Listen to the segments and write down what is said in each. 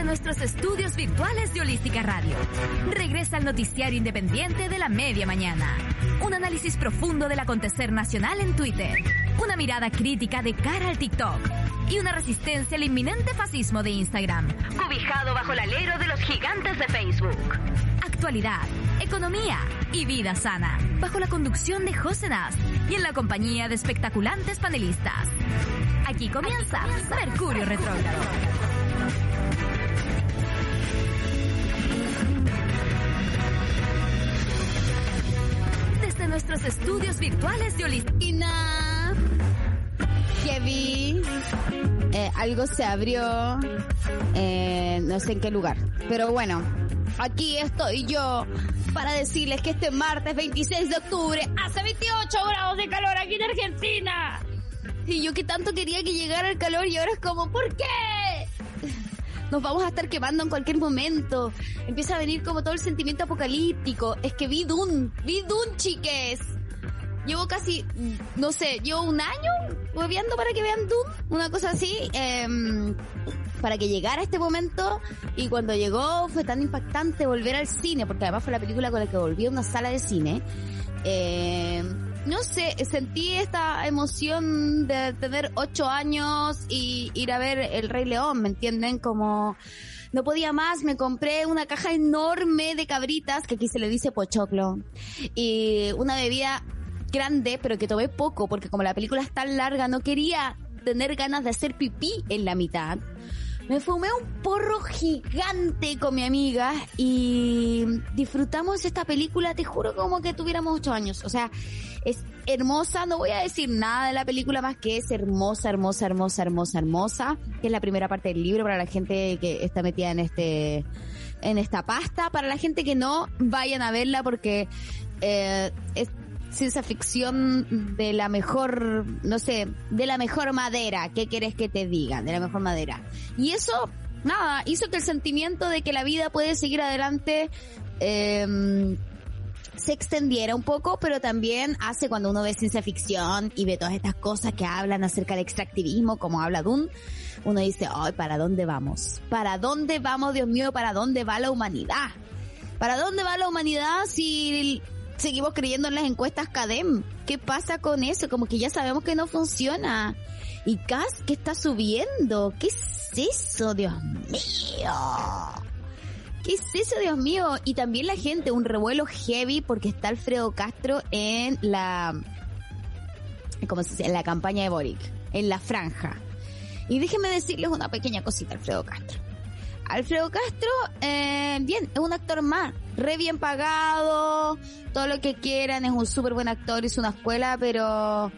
Desde nuestros estudios virtuales de Holística Radio, regresa el noticiario independiente de la media mañana. Un análisis profundo del acontecer nacional en Twitter. Una mirada crítica de cara al TikTok. Y una resistencia al inminente fascismo de Instagram. Cobijado bajo el alero de los gigantes de Facebook. Actualidad, economía y vida sana. Bajo la conducción de José Nas y en la compañía de espectaculantes panelistas. Aquí comienza Mercurio Retrógrado. Nuestros estudios virtuales de Olistina, que vi, eh, algo se abrió, eh, no sé en qué lugar, pero bueno, aquí estoy yo para decirles que este martes 26 de octubre hace 28 grados de calor aquí en Argentina. Y yo que tanto quería que llegara el calor y ahora es como, ¿por qué? Nos vamos a estar quemando en cualquier momento. Empieza a venir como todo el sentimiento apocalíptico. Es que vi Dune, vi Dune, chiques. Llevo casi, no sé, llevo un año viendo para que vean Dune, una cosa así, em, para que llegara este momento y cuando llegó fue tan impactante volver al cine, porque además fue la película con la que volví a una sala de cine. Eh, no sé, sentí esta emoción de tener ocho años y ir a ver El Rey León, ¿me entienden? Como no podía más, me compré una caja enorme de cabritas, que aquí se le dice pochoclo, y una bebida grande, pero que tomé poco, porque como la película es tan larga, no quería tener ganas de hacer pipí en la mitad. Me fumé un porro gigante con mi amiga y disfrutamos esta película, te juro como que tuviéramos ocho años. O sea, es hermosa, no voy a decir nada de la película más que es hermosa, hermosa, hermosa, hermosa, hermosa, que es la primera parte del libro para la gente que está metida en este en esta pasta. Para la gente que no, vayan a verla porque eh, es ciencia ficción de la mejor, no sé, de la mejor madera. ¿Qué quieres que te diga? De la mejor madera. Y eso, nada, hizo que el sentimiento de que la vida puede seguir adelante, eh, se extendiera un poco, pero también hace cuando uno ve ciencia ficción y ve todas estas cosas que hablan acerca del extractivismo, como habla Dune, uno dice, ay, ¿para dónde vamos? ¿Para dónde vamos, Dios mío? ¿Para dónde va la humanidad? ¿Para dónde va la humanidad si seguimos creyendo en las encuestas CADEM. ¿Qué pasa con eso? Como que ya sabemos que no funciona. Y CAS, ¿qué está subiendo? ¿Qué es eso, Dios mío? ¿Qué es eso, Dios mío? Y también la gente, un revuelo heavy porque está Alfredo Castro en la, ¿cómo se dice? En la campaña de Boric, en la franja. Y déjenme decirles una pequeña cosita, Alfredo Castro. Alfredo Castro, eh, bien, es un actor más, re bien pagado, todo lo que quieran, es un súper buen actor, es una escuela, pero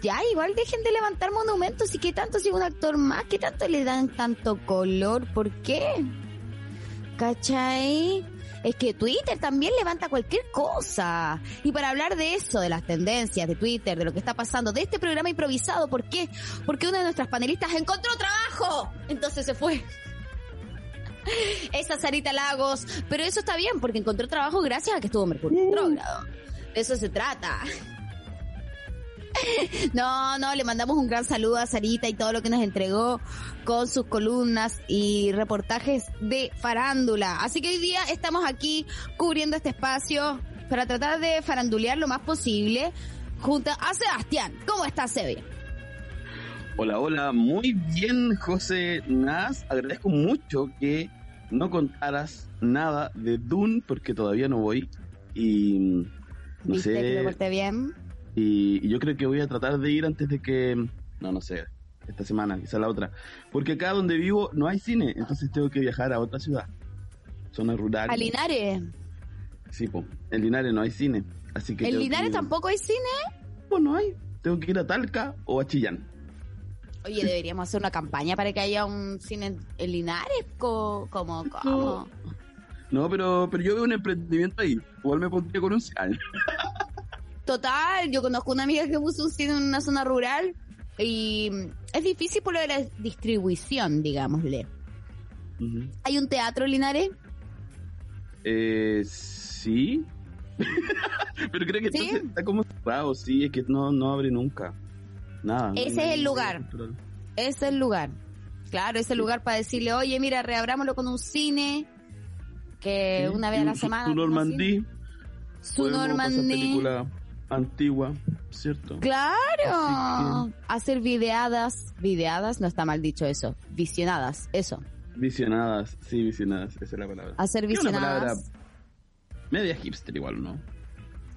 ya, igual dejen de levantar monumentos y qué tanto si un actor más, qué tanto le dan tanto color, ¿por qué? ¿Cachai? Es que Twitter también levanta cualquier cosa. Y para hablar de eso, de las tendencias de Twitter, de lo que está pasando, de este programa improvisado, ¿por qué? Porque una de nuestras panelistas encontró trabajo. Entonces se fue. Esa Sarita Lagos. Pero eso está bien, porque encontró trabajo gracias a que estuvo Mercurio retrógrado. De eso se trata. No, no, le mandamos un gran saludo a Sarita y todo lo que nos entregó con sus columnas y reportajes de farándula. Así que hoy día estamos aquí cubriendo este espacio para tratar de farandulear lo más posible junto a Sebastián. ¿Cómo estás, Sebi? Hola, hola, muy bien, José Nas. Agradezco mucho que no contaras nada de Dune porque todavía no voy y no ¿Viste sé. que porté bien? Y, y yo creo que voy a tratar de ir antes de que, no, no sé, esta semana, quizá la otra, porque acá donde vivo no hay cine, entonces tengo que viajar a otra ciudad, zona rural. ¿A Linares? Sí, pues, en Linares no hay cine, así que. ¿En Linares que- tampoco hay cine? Pues no hay, tengo que ir a Talca o a Chillán. Oye, deberíamos hacer una campaña para que haya un cine en- Linares. Co- ¿Cómo? ¿Cómo? No, pero, pero yo veo un emprendimiento ahí, igual me pondría con un sal. Total, yo conozco una amiga que puso un cine en una zona rural y es difícil por lo de la distribución, digámosle. ¿Hay un teatro en Linares? Eh, sí. Pero creo que está como cerrado, sí, es que no, no abre nunca. Nada. Ese es el lugar. control. Es el lugar. Claro, ese lugar para decirle, oye, mira, reabrámoslo con un cine, que Sí, una vez a la semana. Su. Normandí. Su Normandí. película antigua, ¿cierto? Claro. Hacer videadas. Videadas, no está mal dicho eso. Visionadas, eso. Visionadas, sí, visionadas, esa es la palabra. Hacer visionadas. media hipster igual, ¿no?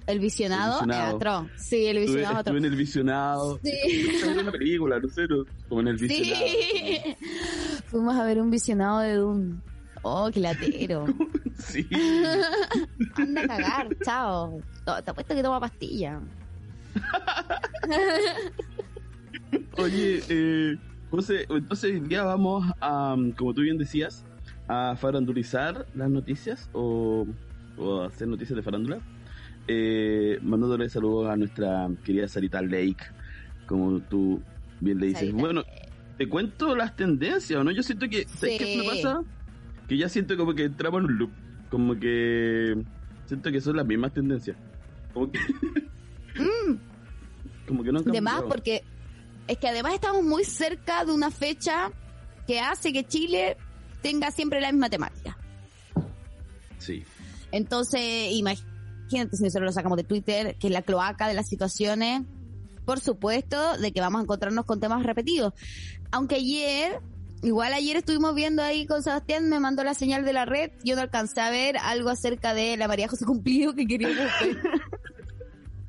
El visionado, El visionado. es otro. Sí, el Estuve, visionado es otro. estuve en el visionado. Sí. Estuve en una película, no sé, como en el visionado. Sí. Fuimos a ver un visionado de Doom. Oh, qué latero. Sí. Anda a cagar, chao. Te apuesto que toma pastilla. Oye, eh, José, entonces hoy día vamos a, como tú bien decías, a farandulizar las noticias o, o hacer noticias de farándula. Eh, mandándole saludos a nuestra querida Sarita Lake, como tú bien le dices. Sarita Bueno, te cuento las tendencias, ¿o ¿no? Yo siento que, ¿sabes qué me Sí. pasa? Que ya siento como que entramos en un loop, como que siento que son las mismas tendencias. Como que, como que no han De más, cambiado. porque es que además estamos muy cerca de una fecha que hace que Chile tenga siempre la misma temática. Sí. Entonces, imagínate si nosotros lo sacamos de Twitter, que es la cloaca de las situaciones, por supuesto, de que vamos a encontrarnos con temas repetidos. Aunque ayer, igual ayer estuvimos viendo ahí con Sebastián, me mandó la señal de la red, yo no alcancé a ver algo acerca de la María José Cumplido que queríamos ver.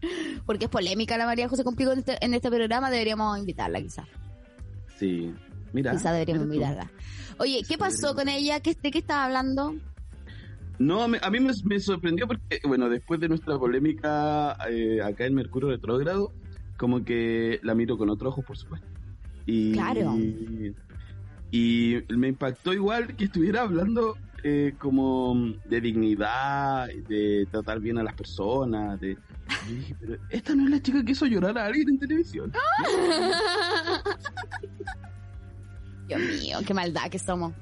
Porque es polémica la María José Cumplido en este, en este programa, deberíamos invitarla quizás. Sí. Mira. Quizás deberíamos mira invitarla. Oye, ¿qué pasó con ella? ¿Qué, ¿De qué estaba hablando? No, me- a mí me, me sorprendió porque, bueno, después de nuestra polémica eh, acá en Mercurio Retrógrado, como que la miro con otros ojos, por supuesto. Y, Claro. Y, me impactó igual que estuviera hablando eh, como de dignidad, de tratar bien a las personas, de... y dije, pero esta no es la chica que hizo llorar a alguien en televisión. Dios mío, qué maldad que somos.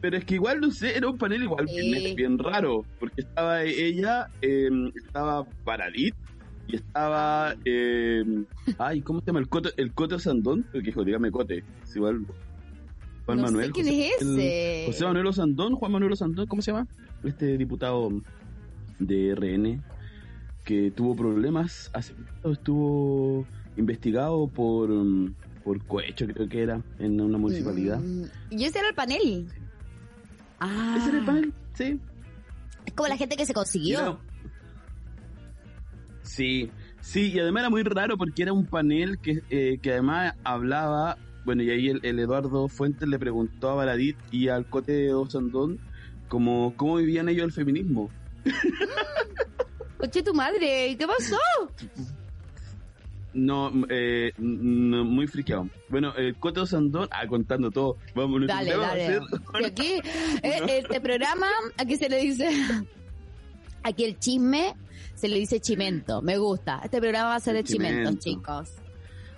Pero es que igual, no sé, era un panel igual Sí. bien, bien raro, porque estaba ella, eh, estaba Paradit, y estaba, eh, ay, ¿cómo se llama? El Cote, el Cote Sandón, porque dijo, dígame Cote, es igual, Juan no Manuel. sé quién José, es el- ese. José Manuel Osandón, Juan Manuel Osandón, ¿cómo se llama? Este diputado de RN, que tuvo problemas, hace estuvo investigado por, por cohecho, creo que era, en una municipalidad. Mm, Y ese era el panel. Ah, ¿Ese era el panel? Sí. es como la gente que se consiguió. Era- Sí, sí, y además era muy raro porque era un panel que, eh, que además hablaba, bueno, y ahí el, el Eduardo Fuentes le preguntó a Baradit y al Cote Osandón como cómo vivían ellos el feminismo. Oye, tu madre, ¿qué pasó? No, eh, no, muy friqueado. Bueno, el Cote Osandón, ah, contando todo, vamos, Dale, dale. Y aquí, eh, este programa, aquí se le dice, aquí el chisme se le dice chimento. Me gusta. Este programa va a ser de chimentos, Chimento. chicos.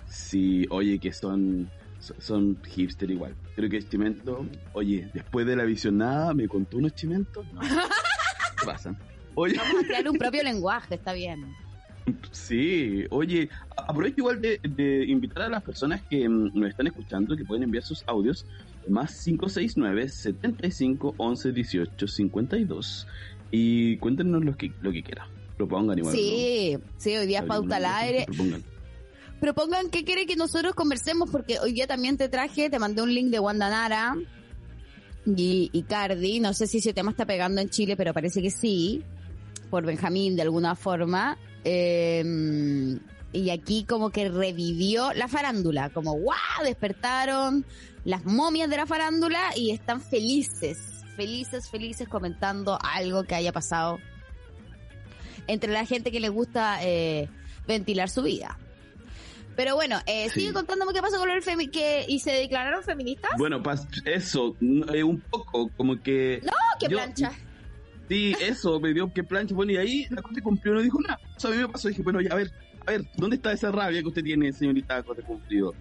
Sí, oye, que son, son, hipster igual. Creo que Chimento, oye, después de la visionada me contó unos chimentos. No. ¿Qué pasan? Oye, Vamos a crear un propio lenguaje, está bien. Sí, oye, aprovecho igual de, de invitar a las personas que mm, nos están escuchando que pueden enviar sus audios más 569 75 11 18 52 y cuéntenos lo que, lo que quieran. Propongan igual. Sí, sí, hoy día ¿no? pauta al aire. Propongan. Propongan qué quiere que nosotros conversemos, porque hoy día también te traje, te mandé un link de Wanda Nara y, y Cardi. No sé si ese tema está pegando en Chile, pero parece que sí, por Benjamín de alguna forma. Eh, y aquí como que revivió la farándula, como ¡guau! Despertaron las momias de la farándula y están felices, felices, felices comentando algo que haya pasado entre la gente que le gusta eh, ventilar su vida. Pero bueno, eh, Sí. sigue contándome qué pasó con el femi que y se declararon feministas. Bueno, eso, eh, un poco, como que... ¡Oh, qué yo- plancha! Sí, eso, me dio que plancha. Bueno, y ahí la Cote cumplió, no dijo nada. O sea, a mí me pasó, dije, bueno, ya, a ver, a ver, ¿dónde está esa rabia que usted tiene, señorita Cote cumplido?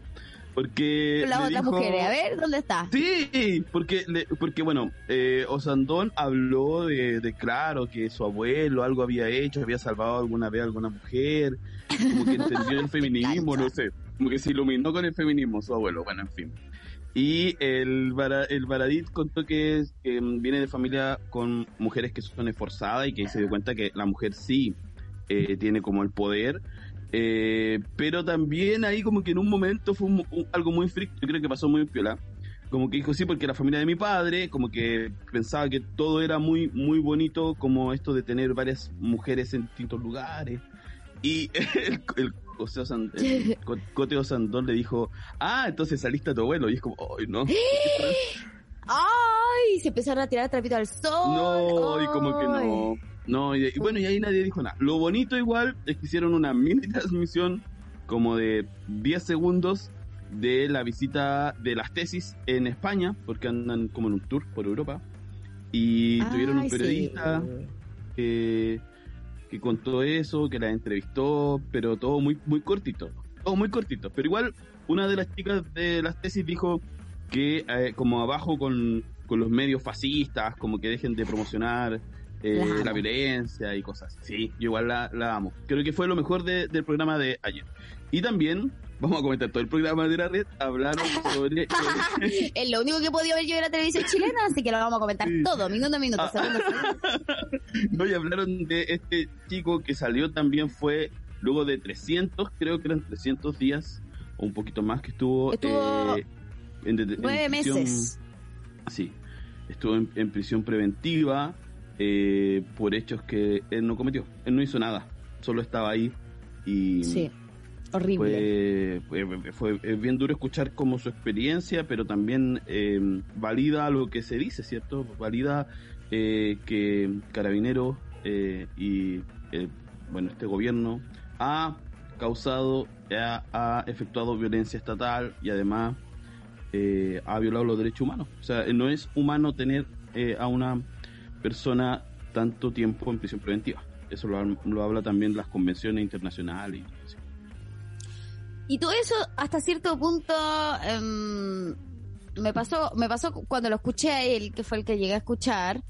Porque. Las otras dijo- mujeres, a ver, ¿dónde está? Sí, porque, le- porque bueno, eh, Osandón habló de, de, claro, que su abuelo algo había hecho, había salvado alguna vez a alguna mujer, como que entendió el feminismo, no sé. como que se iluminó con el feminismo su abuelo, bueno, en fin. Y el, el Baradit contó que, viene de familia con mujeres que son esforzadas y que se dio cuenta que la mujer sí eh, tiene como el poder. Eh, pero también ahí como que en un momento fue algo muy frito, yo creo que pasó muy piola. Como que dijo sí porque la familia de mi padre, como que pensaba que todo era muy muy bonito, como esto de tener varias mujeres en distintos lugares. Y el, el Coteo, Sandón le dijo, ah, entonces saliste a tu abuelo. Y es como, ay, no. ¡Ay! Se empezaron a tirar trapito al sol. No, y como que no. No, y, bueno, y ahí nadie dijo nada. Lo bonito igual es que hicieron una mini transmisión como de 10 segundos de la visita de las tesis en España, porque andan como en un tour por Europa. Y tuvieron un periodista que que contó eso, que la entrevistó, pero todo muy, muy cortito. Todo muy cortito. Pero igual, una de las chicas de las tesis dijo que eh, como abajo con, con, los medios fascistas, como que dejen de promocionar eh, la violencia y cosas. Sí, yo igual la, la amo. Creo que fue lo mejor del programa de ayer. Y también vamos a comentar todo el programa de la red, hablaron sobre... es lo único que he podido ver yo de la televisión chilena, así que lo vamos a comentar todo, minuto a minuto, ah. segundo, No, y hablaron de este chico que salió también fue luego de 300, creo que eran 300 días, o un poquito más, que estuvo... Eh, en, nueve meses. Sí, estuvo en, prisión preventiva eh, por hechos que él no cometió. Él no hizo nada, solo estaba ahí y... Sí Horrible. Fue, fue, bien duro escuchar como su experiencia, pero también eh, valida lo que se dice, ¿cierto? Valida eh, que Carabineros eh, y bueno este gobierno ha causado, ha, ha efectuado violencia estatal y además ha violado los derechos humanos. O sea, no es humano tener a una persona tanto tiempo en prisión preventiva. Eso lo, lo habla también las convenciones internacionales. Y, y todo eso, hasta cierto punto, em, me pasó me pasó cuando lo escuché a él, que fue el que llegué a escuchar,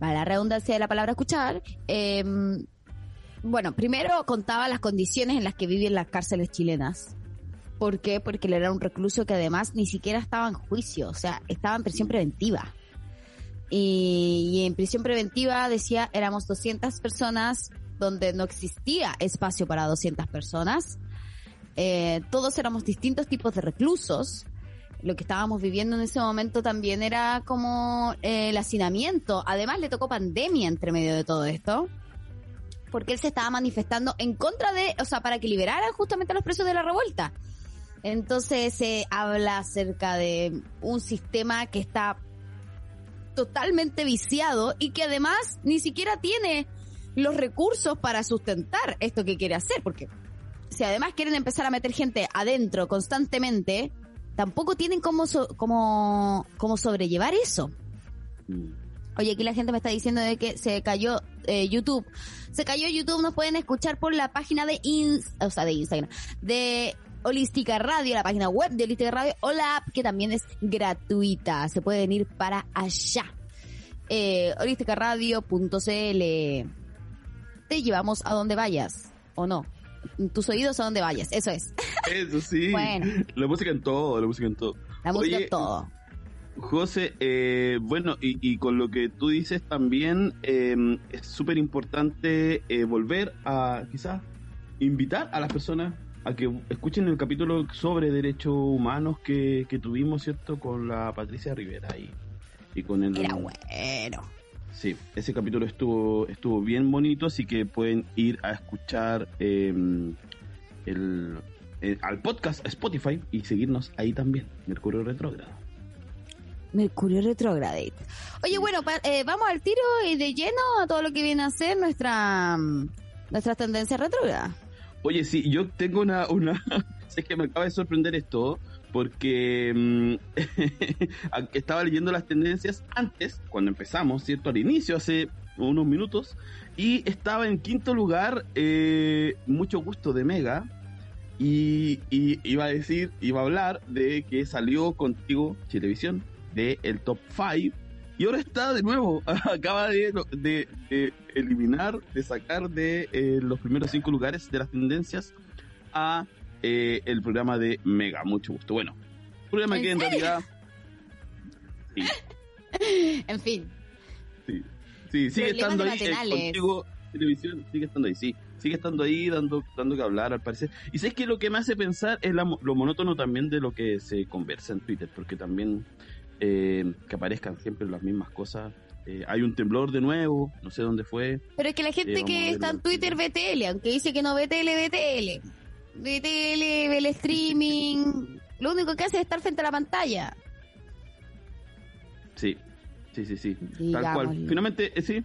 para la redundancia de la palabra escuchar, em, bueno, primero contaba las condiciones en las que vivían las cárceles chilenas. ¿Por qué? Porque él era un recluso que además ni siquiera estaba en juicio, o sea, estaba en prisión preventiva. Y, y en prisión preventiva decía, éramos 200 personas donde no existía espacio para 200 personas eh, todos éramos distintos tipos de reclusos. Lo que estábamos viviendo en ese momento también era como eh, el hacinamiento. Además le tocó pandemia entre medio de todo esto. Porque él se estaba manifestando en contra de, o sea, para que liberaran justamente a los presos de la revuelta. Entonces se habla acerca de un sistema que está totalmente viciado y que además ni siquiera tiene los recursos para sustentar esto que quiere hacer, porque si además quieren empezar a meter gente adentro constantemente, tampoco tienen cómo, cómo, cómo sobrellevar eso. Mm. Oye, aquí la gente me está diciendo de que se cayó eh, YouTube. Se cayó YouTube, nos pueden escuchar por la página de, o sea, de Instagram, de Holística Radio, la página web de Holística Radio, o la app que también es gratuita. Se pueden ir para allá. Eh, holísticaradio.cl. Te llevamos a donde vayas, ¿o no? Tus oídos a donde vayas, eso es. Eso sí. bueno. La música en todo, la música en todo. La música en todo. José, eh, bueno, y, con lo que tú dices también, em, es súper importante eh, volver a quizás invitar a las personas a que escuchen el capítulo sobre derechos humanos que, que tuvimos, ¿cierto? Con la Patricia Rivera y, y con el... Era bueno. Sí, ese capítulo estuvo, estuvo bien bonito, así que pueden ir a escuchar em, el, eh, al podcast Spotify y seguirnos ahí también, Mercurio Retrógrado. Mercurio Retrógrado. Oye, bueno, eh, vamos al tiro y de lleno a todo lo que viene a ser nuestra, nuestra tendencia retrógrada. Oye, sí, yo tengo una, una, sé que me acaba de sorprender esto, porque mm, estaba leyendo las tendencias antes, cuando empezamos, ¿cierto? Al inicio, hace unos minutos, y estaba en quinto lugar, eh, mucho gusto de Mega, y, iba a decir, iba a hablar de que salió contigo Televisión de el top 5 y ahora está de nuevo, acaba de, de, eliminar, de sacar de eh, los primeros cinco lugares de las tendencias a eh, el programa de Mega. Mucho gusto. Bueno, programa ¿En que en realidad... Sí, En fin. sí, sí, sigue Problemas estando ahí. eh, contigo, televisión, sigue estando ahí, sí. Sigue estando ahí, dando, dando que hablar, al parecer. Y sabes que lo que me hace pensar es la lo monótono también de lo que se conversa en Twitter, porque también eh, que aparezcan siempre las mismas cosas. Eh, hay un temblor de nuevo, no sé dónde fue. Pero es que la gente vamos a que está en Twitter ve tele, aunque dice que no ve tele, ve tele. Ve tele, ve el streaming. Lo único que hace es estar frente a la pantalla. Sí, sí, sí, sí. Tal cual. Finalmente, eh, sí.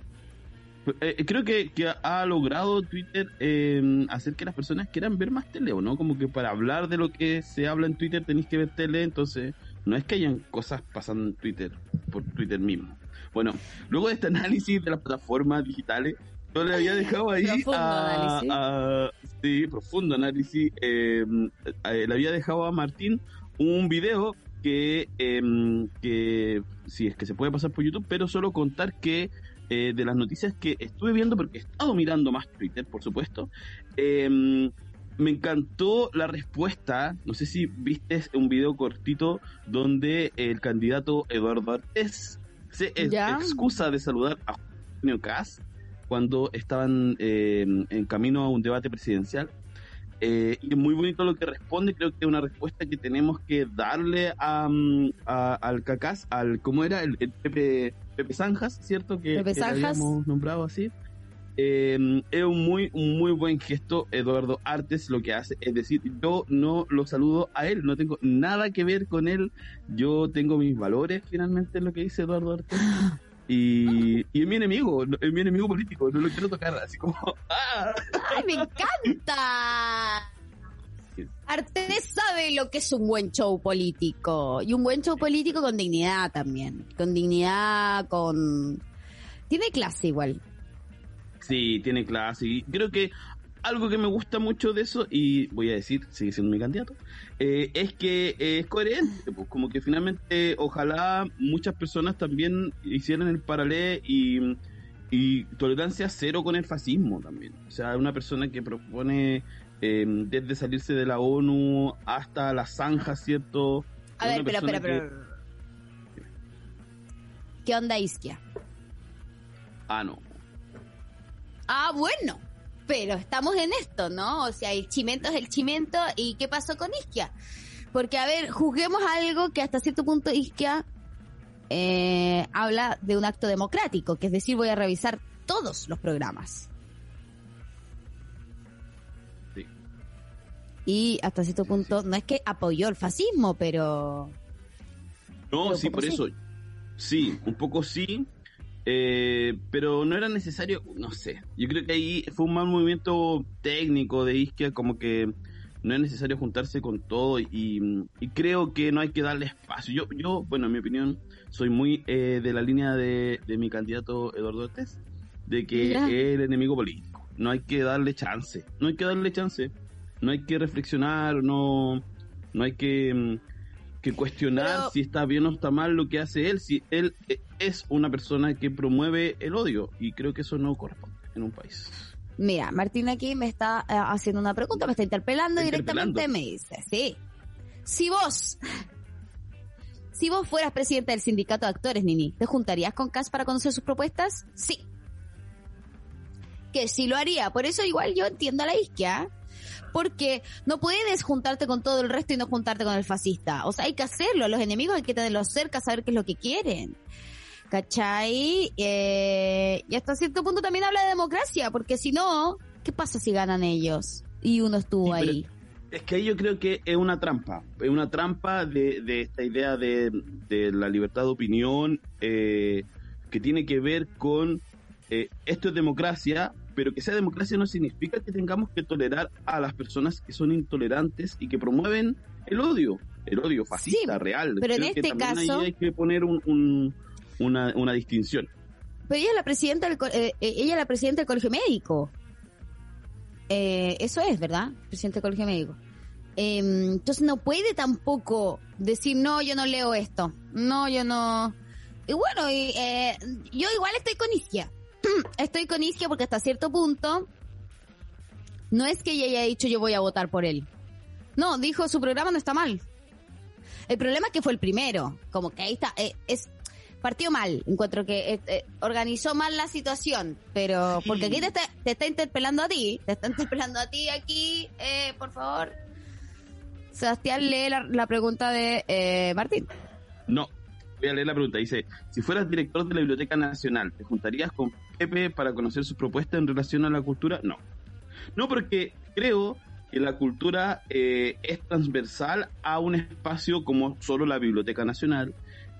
Eh, creo que, que ha logrado Twitter eh, hacer que las personas quieran ver más tele, ¿o no? Como que para hablar de lo que se habla en Twitter tenéis que ver tele, entonces no es que hayan cosas pasando en Twitter, por Twitter mismo. Bueno, luego de este análisis de las plataformas digitales, yo le había dejado ahí Profundo a, análisis. a- sí, profundo análisis, eh, eh, le había dejado a Martín un video que, em, que si es que se puede pasar por YouTube, pero solo contar que eh, de las noticias que estuve viendo, porque he estado mirando más Twitter, por supuesto, em, me encantó la respuesta, no sé si viste un video cortito donde el candidato Eduardo Artés se Ya. excusa de saludar a Junio Cast cuando estaban eh, en camino a un debate presidencial. Eh, y es muy bonito lo que responde, creo que es una respuesta que tenemos que darle a, mm, a- al Cacás, al, ¿cómo era? El, el Pepe, Pepe Zanjas, ¿cierto? Que, Pepe que le habíamos nombrado así. Eh, es un muy, un muy buen gesto, Eduardo Artes, lo que hace. Es decir, yo no lo saludo a él, no tengo nada que ver con él. Yo tengo mis valores, finalmente, es lo que dice Eduardo Artes. Y, y es mi enemigo, es mi enemigo político, no lo quiero tocar, así como. ¡ah! ¡Ay, me encanta! Artés sabe lo que es un buen show político. Y un buen show político con dignidad también. Con dignidad, con... Tiene clase igual. Sí, tiene clase. Y creo que algo que me gusta mucho de eso, y voy a decir, sigue siendo mi candidato, eh, es que eh, es coherente. Pues, como que finalmente, ojalá muchas personas también hicieran el paralelo y, y tolerancia cero con el fascismo también. O sea, una persona que propone eh, desde salirse de la ONU hasta la zanja, ¿cierto? A ver, espera, espera, espera. ¿Qué onda Isquia? que- Ah, no. Ah, bueno. Pero estamos en esto, ¿no? O sea, el chimento es el chimento. ¿Y qué pasó con Isquia? Porque, a ver, juzguemos algo que hasta cierto punto Isquia eh, habla de un acto democrático, que es decir, voy a revisar todos los programas. Sí. Y hasta cierto punto, no es que apoyó el fascismo, pero... No, Pero sí, por eso. Sí, un poco sí. Eh, pero no era necesario, no sé. Yo creo que ahí fue un mal movimiento técnico de Isquia, como que no es necesario juntarse con todo y, y creo que no hay que darle espacio. Yo, yo bueno, en mi opinión, soy muy eh, de la línea de, de mi candidato Eduardo Ortiz, de que es el enemigo político. No hay que darle chance, no hay que darle chance. No hay que reflexionar, no, no hay que... mm, que cuestionar Pero- si está bien o está mal lo que hace él, si él eh, es una persona que promueve el odio y creo que eso no corresponde en un país. Mira, Martín aquí me está eh, haciendo una pregunta, me está interpelando Está directamente, interpelando. me dice, sí. Si vos, si vos fueras presidenta del sindicato de actores, Nini, ¿te juntarías con Cas para conocer sus propuestas? Sí. Que sí lo haría, por eso igual yo entiendo a la isquia, porque no puedes juntarte con todo el resto y no juntarte con el fascista. O sea, hay que hacerlo, los enemigos hay que tenerlos cerca, saber qué es lo que quieren. ¿Cachai? Eh, y hasta cierto punto también habla de democracia, porque si no, ¿qué pasa si ganan ellos? Y uno estuvo Sí, ahí. Es que ahí yo creo que es una trampa, es una trampa de, de esta idea de, de la libertad de opinión eh, que tiene que ver con eh, esto es democracia, pero que sea democracia no significa que tengamos que tolerar a las personas que son intolerantes y que promueven el odio, el odio fascista Sí, real. pero en Creo que este caso- hay que poner un- un- una, una distinción. Pero ella es la presidenta del, eh, eh, ella la presidenta del colegio médico. Eh, eso es, ¿verdad? Presidenta del colegio médico. Eh, entonces no puede tampoco decir, no, yo no leo esto. No, yo no. Y bueno, y, eh, yo igual estoy con Isquia. estoy con Isquia porque hasta cierto punto no es que ella haya dicho yo voy a votar por él. No, dijo su programa no está mal. El problema es que fue el primero. Como que ahí está. es partió mal. Encuentro que eh, eh, organizó mal la situación. Pero. Porque aquí te está, te está interpelando a ti. Te está interpelando a ti aquí. Eh, por favor. Sebastián lee la, la pregunta de eh, Martín. No, voy a leer la pregunta. Dice, si fueras director de la Biblioteca Nacional, ¿te juntarías con Pepe para conocer sus propuestas en relación a la cultura? No. No, porque creo que la cultura eh, es transversal a un espacio como solo la Biblioteca Nacional,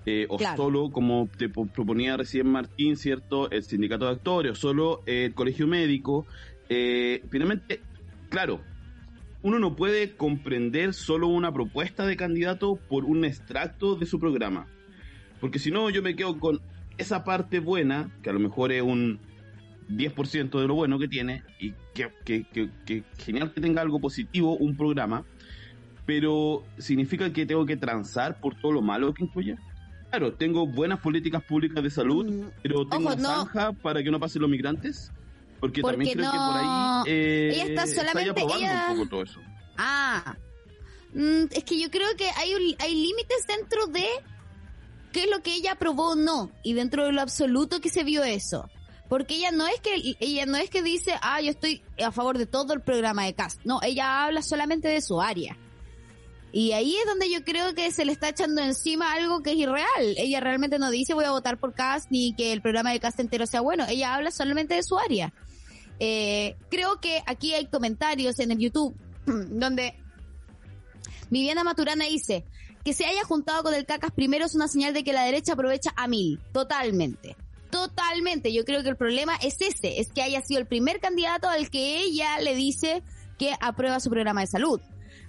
eh, o Claro. solo, como te po- proponía recién Martín, ¿cierto? El sindicato de actores, o solo eh, el colegio médico. Eh, finalmente, claro, uno no puede comprender solo una propuesta de candidato por un extracto de su programa. Porque si no, yo me quedo con esa parte buena, que a lo mejor es un 10% de lo bueno que tiene, y que, que, que- que genial que tenga algo positivo un programa, pero significa que tengo que transar por todo lo malo que incluye. Claro, tengo buenas políticas públicas de salud, Mm, pero tengo Ojo, una no. zanja para que no pasen los migrantes. Porque, Porque también creo que por ahí eh, ella está ya solamente- ella- un poco todo eso. Ah, Mm, es que yo creo que hay, un- hay límites dentro de qué es lo que ella aprobó o no, y dentro de lo absoluto que se vio eso. Porque ella no es que ella no es que dice, ah, yo estoy a favor de todo el programa de cast. No, ella habla solamente de su área. Y ahí es donde yo creo que se le está echando encima algo que es irreal. Ella realmente no dice voy a votar por cast ni que el programa de cast entero sea bueno. Ella habla solamente de su área. Eh, creo que aquí hay comentarios en el YouTube donde Viviana Maturana dice que se haya juntado con el Cacas primero es una señal de que la derecha aprovecha a mil, totalmente. Totalmente, yo creo que el problema es ese, es que haya sido el primer candidato al que ella le dice que aprueba su programa de salud.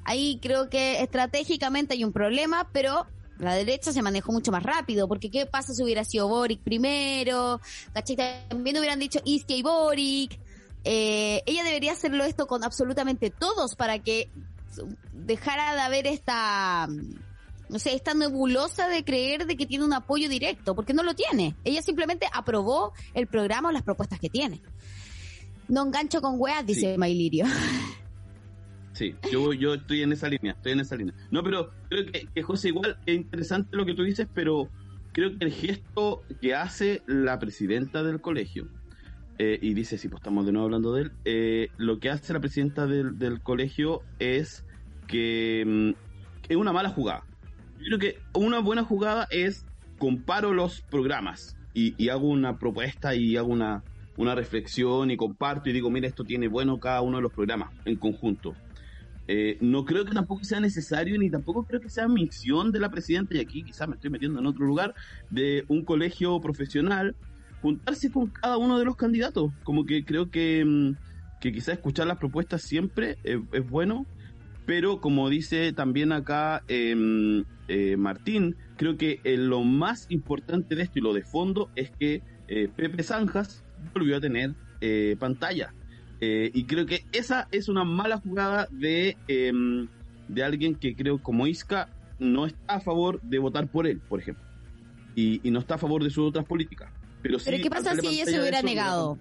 Ahí creo que estratégicamente hay un problema, pero la derecha se manejó mucho más rápido, porque ¿qué pasa si hubiera sido Boric primero? ¿Cachai? También hubieran dicho Iskia y Boric. Eh, ella debería hacerlo esto con absolutamente todos para que dejara de haber esta, no sé, esta nebulosa de creer de que tiene un apoyo directo, porque no lo tiene. Ella simplemente aprobó el programa o las propuestas que tiene. No engancho con weas, dice Sí. Mailirio. Sí, yo, yo estoy en esa línea, estoy en esa línea. No, pero creo que, José, igual es interesante lo que tú dices, pero creo que el gesto que hace la presidenta del colegio, eh, y dice, si pues estamos de nuevo hablando de él, eh, lo que hace la presidenta del, del colegio es que, mm, que es una mala jugada. Yo creo que una buena jugada es comparo los programas y, y hago una propuesta y hago una, una reflexión y comparto y digo, mira, esto tiene bueno cada uno de los programas en conjunto. Eh, no creo que tampoco sea necesario ni tampoco creo que sea misión de la presidenta, y aquí quizás me estoy metiendo en otro lugar, de un colegio profesional, juntarse con cada uno de los candidatos. Como que creo que, mm, que quizás escuchar las propuestas siempre eh, es bueno, pero como dice también acá eh, eh, Martín, creo que eh, lo más importante de esto y lo de fondo es que eh, Pepe Zanjas volvió a tener pantalla. Eh, y creo que esa es una mala jugada de, eh, de alguien que creo como Isca no está a favor de votar por él, por ejemplo. Y, y no está a favor de sus otras políticas. Pero, Pero sí, ¿qué pasa si ella se hubiera eso, negado?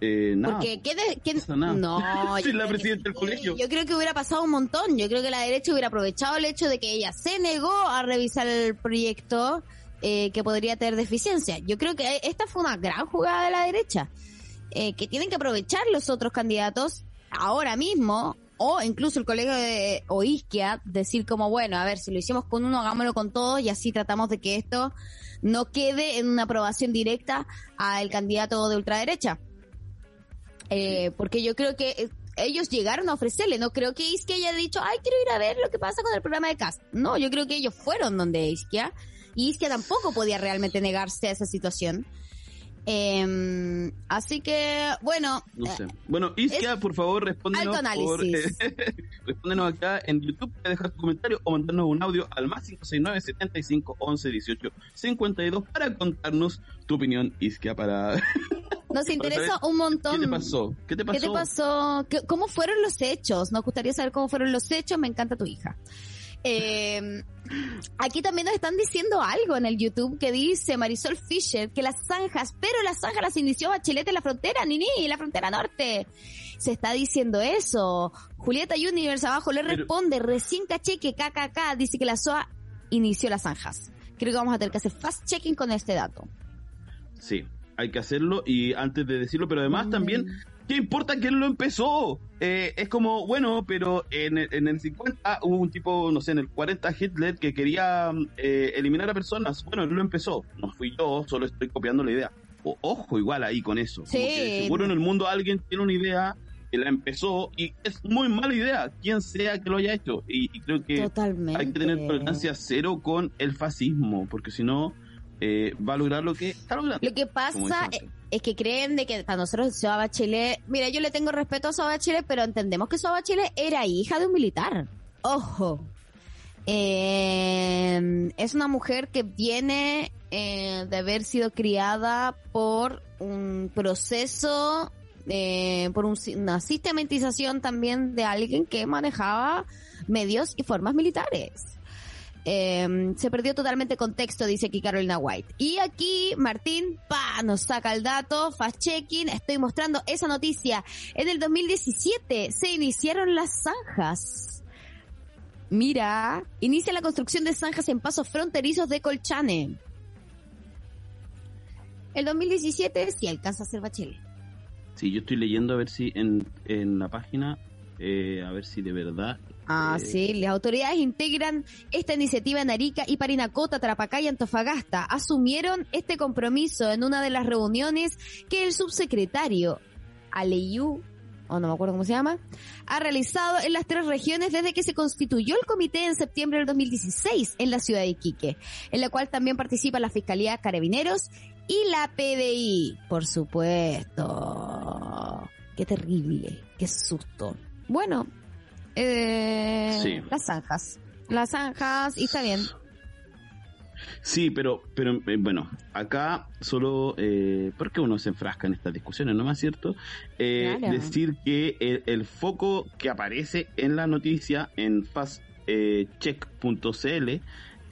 Eh, nada. Porque ¿qué de- qué- nada. no, yo la creo que presidenta del sí. colegio. Yo creo que hubiera pasado un montón. Yo creo que la derecha hubiera aprovechado el hecho de que ella se negó a revisar el proyecto eh, que podría tener deficiencia. Yo creo que esta fue una gran jugada de la derecha eh, que tienen que aprovechar los otros candidatos ahora mismo o incluso el colegio de o Isquia decir como bueno a ver si lo hicimos con uno hagámoslo con todos y así tratamos de que esto no quede en una aprobación directa al candidato de ultraderecha eh, porque yo creo que eh, ellos llegaron a ofrecerle, no creo que Isquia haya dicho, ay, quiero ir a ver lo que pasa con el programa de cast. No, yo creo que ellos fueron donde Isquia, y Isquia tampoco podía realmente negarse a esa situación. Eh, así que, bueno, No eh, sé. Bueno, Iskia, por favor, respóndenos, alto por, análisis. eh, respóndenos acá en YouTube, dejar tu comentario o mandarnos un audio al más 569 75 11 18 52 para contarnos tu opinión, Iskia, para... nos interesa un montón. ¿Qué te pasó? ¿Qué te pasó? ¿Qué te pasó? ¿Qué- ¿Cómo fueron los hechos? Nos gustaría saber cómo fueron los hechos. Me encanta tu hija. Eh, aquí también nos están diciendo algo en el YouTube que dice Marisol Fisher que las zanjas, pero las zanjas las inició Bachelet en la frontera, ni ni, la frontera norte. Se está diciendo eso. Julieta Universe abajo le responde, recién caché que KKK dice que la SOA inició las zanjas. Creo que vamos a tener que hacer fast checking con este dato. Sí, hay que hacerlo y antes de decirlo, pero además también ¿Qué importa quién lo empezó? Eh, es como, bueno, pero en el, en el 50 hubo un tipo, no sé, en el 40 Hitler que quería eh, eliminar a personas. Bueno, él lo empezó. No fui yo, solo estoy copiando la idea. O, ojo igual ahí con eso. Sí. seguro en el mundo alguien tiene una idea que la empezó y es muy mala idea, quien sea que lo haya hecho. Y, y creo que Totalmente. hay que tener tolerancia cero con el fascismo, porque si no, eh, va a lograr lo que está logrando. Lo que pasa es, que creen de que para nosotros Soa mira, yo le tengo respeto a Soa Bachelet, pero entendemos que Soa Bachelet era hija de un militar. Ojo. Eh, es una mujer que viene eh, de haber sido criada por un proceso, eh, por un- una sistematización también de alguien que manejaba medios y formas militares. Eh, se perdió totalmente contexto, dice aquí Carolina White. Y aquí Martín, pa, nos saca el dato, fast checking, estoy mostrando esa noticia. En el 2017 se iniciaron las zanjas. Mira, inicia la construcción de zanjas en pasos fronterizos de Colchane. El 2017 sí alcanza a ser Bachelet. Sí, yo estoy leyendo a ver si en, en la página, eh, a ver si de verdad. Ah, eh, sí, las autoridades integran esta iniciativa en Arica y Parinacota, Tarapacá y Antofagasta. Asumieron este compromiso en una de las reuniones que el subsecretario Aleyú, o no me acuerdo cómo se llama, ha realizado en las tres regiones desde que se constituyó el comité en septiembre del 2016 en la ciudad de Iquique, en la cual también participa la Fiscalía Carabineros y la PDI, por supuesto. Qué terrible, qué susto. Bueno, eh, Sí. las zanjas. Las zanjas, y está bien. Sí, pero, pero eh, bueno, acá solo, eh, porque uno se enfrasca en estas discusiones, ¿no más cierto? Eh, Claro. Decir que el, el foco que aparece en la noticia en fastcheck.cl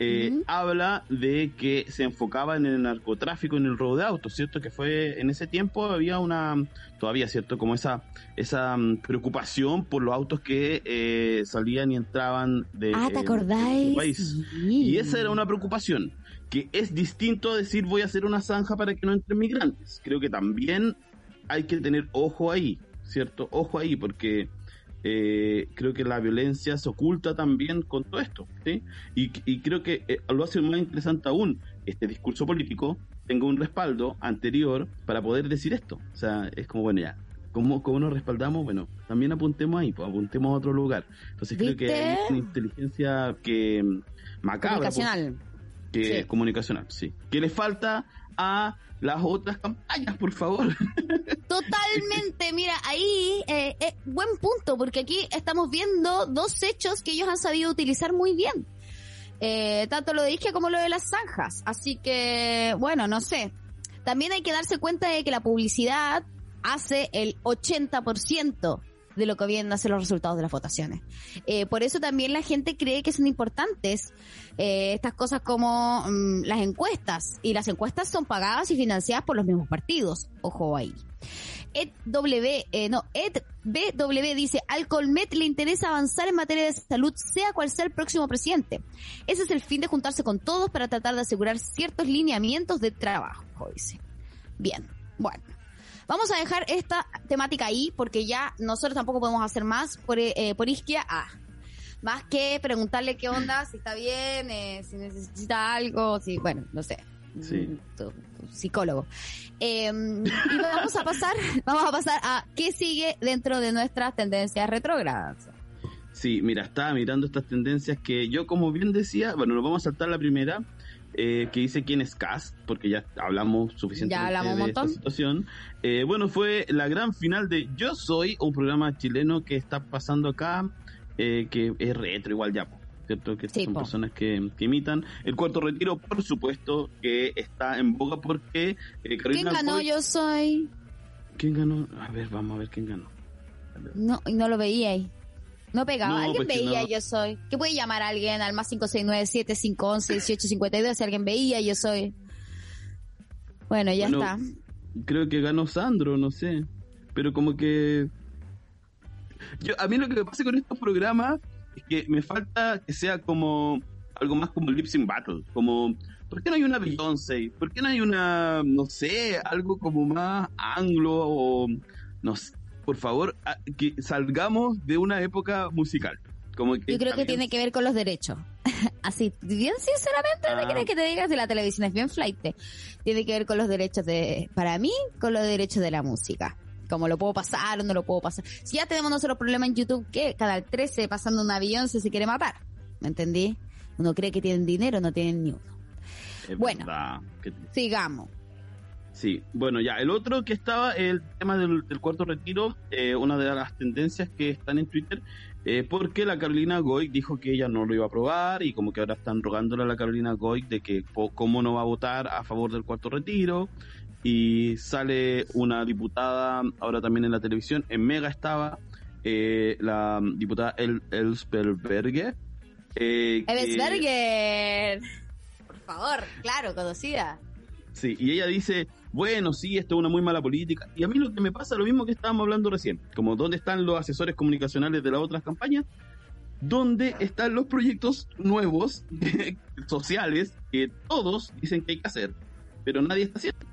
eh, habla de que se enfocaba en el narcotráfico, en el robo de autos, ¿cierto? Que fue en ese tiempo había una, todavía, ¿cierto? Como esa, esa mm, preocupación por los autos que eh, salían y entraban de ah, ¿te eh, acordáis? país. Sí. Y esa era una preocupación, que es distinto a decir voy a hacer una zanja para que no entren migrantes. Creo que también hay que tener ojo ahí, ¿cierto? Ojo ahí, porque eh, creo que la violencia se oculta también con todo esto, ¿sí? Y, y creo que eh, lo hace más interesante aún este discurso político tenga un respaldo anterior para poder decir esto. O sea, es como, bueno, ya, ¿Cómo, ¿Cómo nos respaldamos? Bueno, también apuntemos ahí, pues apuntemos a otro lugar. Entonces creo que ¿Viste? hay una inteligencia que macabra, pues, Comunicacional. que Sí. comunicacional, sí. Que le falta a las otras campañas, por favor. Totalmente, mira, ahí, eh, eh, buen punto, porque aquí estamos viendo dos hechos que ellos han sabido utilizar muy bien. Eh, tanto lo de Isquia como lo de las zanjas. Así que, bueno, no sé. También hay que darse cuenta de que la publicidad hace el 80% de lo que vienen a ser los resultados de las votaciones. Eh, por eso también la gente cree que son importantes eh, estas cosas como mm, las encuestas. Y las encuestas son pagadas y financiadas por los mismos partidos. Ojo ahí. Ed W, eh, no, Ed BW dice, al Colmet le interesa avanzar en materia de salud, sea cual sea el próximo presidente. Ese es el fin de juntarse con todos para tratar de asegurar ciertos lineamientos de trabajo, dice. Bien, bueno. Vamos a dejar esta temática ahí porque ya nosotros tampoco podemos hacer más por, eh, por Isquia. Más que preguntarle qué onda, si está bien, eh, si necesita algo, si, bueno, no sé. Sí. Mm, psicólogo. Eh, y vamos a pasar, vamos a pasar a qué sigue dentro de nuestras tendencias retrógradas. Sí, mira, estaba mirando estas tendencias que yo, como bien decía, bueno, nos vamos a saltar la primera, eh, que dice quién es Cass, porque ya hablamos suficientemente Ya hablamos un de esta situación. Eh, bueno, fue la gran final de Yo Soy, un programa chileno que está pasando acá, eh, que es retro igual ya, ¿cierto? Que Sí, son po. personas que, que imitan. El cuarto retiro, por supuesto, que está en boga porque eh, ¿Quién ganó? Boy- Yo soy. ¿Quién ganó? A ver, vamos a ver quién ganó. No, no lo veía ahí. No pegaba. No, alguien pues veía no. yo soy. ¿Qué puede llamar a alguien al más 569-7511-1852 si alguien veía yo soy? Bueno, ya Bueno, está. Creo que ganó Sandro, no sé. Pero como que... Yo, a mí lo que me pasa con estos programas es que me falta que sea como algo más como Lip Sync Battle. Como, ¿por qué no hay una Beyoncé? ¿Por qué no hay una, no sé, algo como más anglo o... No sé, por favor, a- que salgamos de una época musical. Como que Yo creo que tiene que ver con los derechos. Así, bien sinceramente, ¿de Ah. quieres que te digas de la televisión? Es bien flight. Tiene que ver con los derechos de, para mí, con los derechos de la música. Como lo puedo pasar o no lo puedo pasar. Si ya tenemos nosotros problemas en YouTube, que Canal 13 pasando un avión se quiere matar. ¿Me entendí? Uno cree que tienen dinero, no tienen ni uno. Es bueno. verdad, Sigamos. Sí, bueno, ya, el otro que estaba, el tema del, del cuarto retiro, eh, una de las tendencias que están en Twitter, eh, porque la Carolina Goy dijo que ella no lo iba a aprobar y como que ahora están rogándole a la Carolina Goy de que cómo no va a votar a favor del cuarto retiro y sale una diputada ahora también en la televisión, en Mega estaba eh, la diputada El Elsperberger. Eh, que- Eves Berger. Por favor, claro, conocida. Sí, y ella dice, bueno, sí, esto es una muy mala política. Y a mí lo que me pasa es lo mismo que estábamos hablando recién, como dónde están los asesores comunicacionales de las otras campañas, dónde están los proyectos nuevos sociales que todos dicen que hay que hacer, pero nadie está haciendo.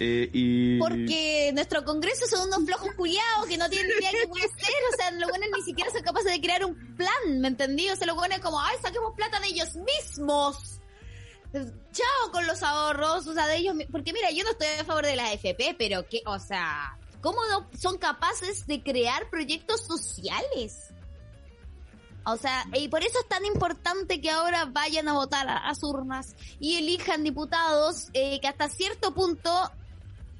Eh, y Porque nuestro congreso son unos flojos culiados que no tienen idea qué puede hacer. O sea, los buenos ni siquiera son capaces de crear un plan, ¿me entendí? O sea, los buenos como, ay, saquemos plata de ellos mismos. Chao con los ahorros, o sea, de ellos Porque mira, yo no estoy a favor de la AFP, pero que, o sea, ¿cómo no son capaces de crear proyectos sociales? O sea, y por eso es tan importante que ahora vayan a votar a urnas y elijan diputados eh, que hasta cierto punto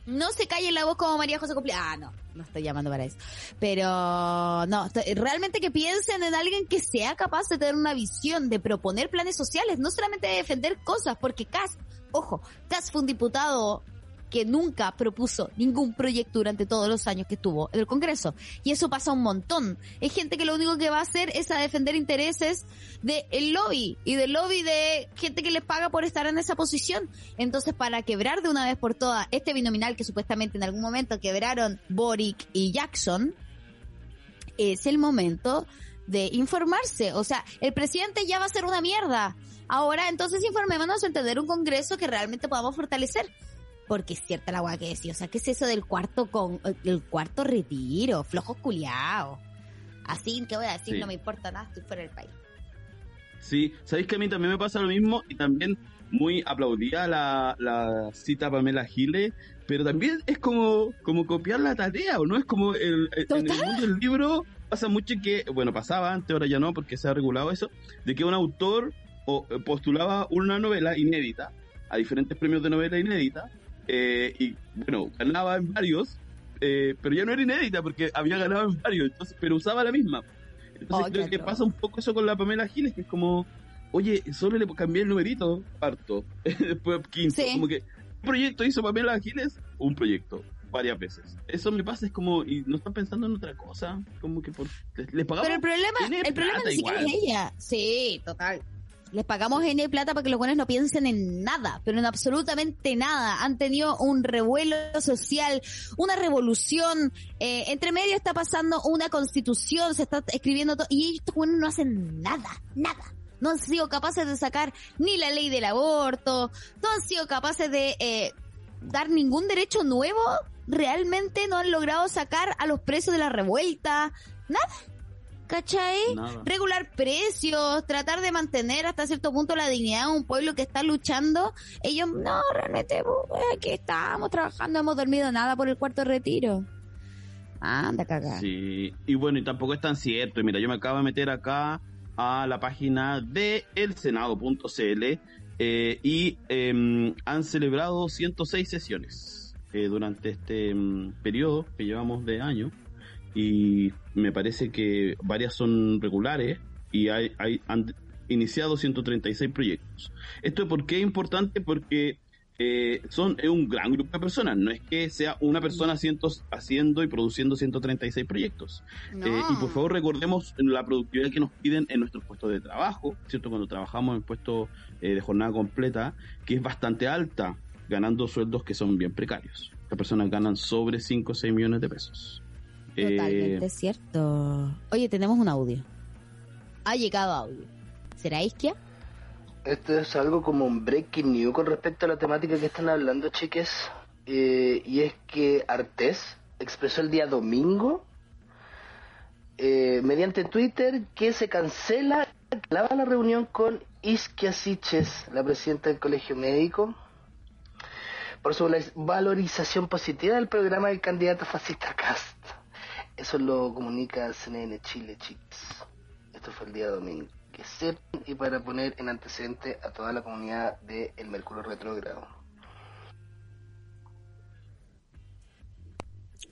no se calle la voz como María José Copli. Ah, no, no estoy llamando para eso. Pero no, realmente que piensen en alguien que sea capaz de tener una visión, de proponer planes sociales, no solamente de defender cosas, porque Cas, ojo, Cas fue un diputado que nunca propuso ningún proyecto durante todos los años que estuvo en el Congreso. Y eso pasa un montón. Es gente que lo único que va a hacer es a defender intereses del lobby y del lobby de gente que les paga por estar en esa posición. Entonces, para quebrar de una vez por todas este binominal que supuestamente en algún momento quebraron Boric y Jackson, es el momento de informarse. O sea, el presidente ya va a ser una mierda. Ahora, entonces informémonos en tener un congreso que realmente podamos fortalecer. Porque es cierta la guay que decía. O sea, ¿qué es eso del cuarto con el cuarto retiro? Flojos culiados. Así, ¿qué voy a decir? Sí. No me importa nada, estoy fuera del país. Sí, sabéis que a mí también me pasa lo mismo y también muy aplaudida la, la cita Pamela Giles, pero también es como, como copiar la tarea, ¿o no? Es como el, el- en el mundo del libro pasa mucho que, bueno, pasaba antes, ahora ya no, porque se ha regulado eso, de que un autor o, eh, postulaba una novela inédita a diferentes premios de novela inédita eh, y, bueno, ganaba en varios, eh, pero ya no era inédita porque había ganado en varios, entonces, pero usaba la misma. Entonces Oh, creo que pasa un poco eso con la Pamela Giles, que es como, oye, solo le cambié el numerito, cuarto, después quinto, Sí. como que, ¿un proyecto hizo Pamela Giles? Un proyecto, varias veces. Eso me pasa, es como, y no están pensando en otra cosa, como que por, les, les pagamos. Pero el problema, el problema ni siquiera es ella. Sí, total. Les pagamos N plata para que los buenos no piensen en nada, pero en absolutamente nada. Han tenido un revuelo social, una revolución. eh, entre medio está pasando una constitución, se está escribiendo todo, y estos buenos no hacen nada, nada. No han sido capaces de sacar ni la ley del aborto, no han sido capaces de eh, dar ningún derecho nuevo. Realmente no han logrado sacar a los presos de la revuelta. Nada. ¿Cachai? Nada. regular precios, tratar de mantener hasta cierto punto la dignidad de un pueblo que está luchando. Ellos, no, realmente, pues, aquí estamos trabajando, hemos dormido nada por el cuarto retiro. Anda, cagar. Sí, y bueno, y tampoco es tan cierto. Y Mira, yo me acabo de meter acá a la página de elsenado.cl eh, y em, han celebrado 106 sesiones eh, durante este em, periodo que llevamos de año y me parece que varias son regulares y hay, hay han iniciado 136 proyectos. Esto por qué es importante porque eh, son es un gran grupo de personas. No es que sea una persona cientos, haciendo y produciendo 136 proyectos. No. Eh, y por favor recordemos la productividad que nos piden en nuestros puestos de trabajo, ¿cierto? Cuando trabajamos en puestos eh, de jornada completa, que es bastante alta, ganando sueldos que son bien precarios. Las personas ganan sobre 5 o 6 millones de pesos. Eh, Totalmente cierto. Oye, tenemos un audio. Ha llegado audio. ¿Será Isquia? Esto es algo como un breaking news con respecto a la temática que están hablando, chiques. Eh, y es que Artés expresó el día domingo, eh, mediante Twitter, que se cancela la la reunión con Isquia Siches, la presidenta del Colegio Médico, por su val- valorización positiva del programa del candidato fascista Cast. Eso lo comunica CNN Chile, chicos. Esto fue el día domingo. Que sepan y para poner en antecedente a toda la comunidad de El Mercurio Retrógrado.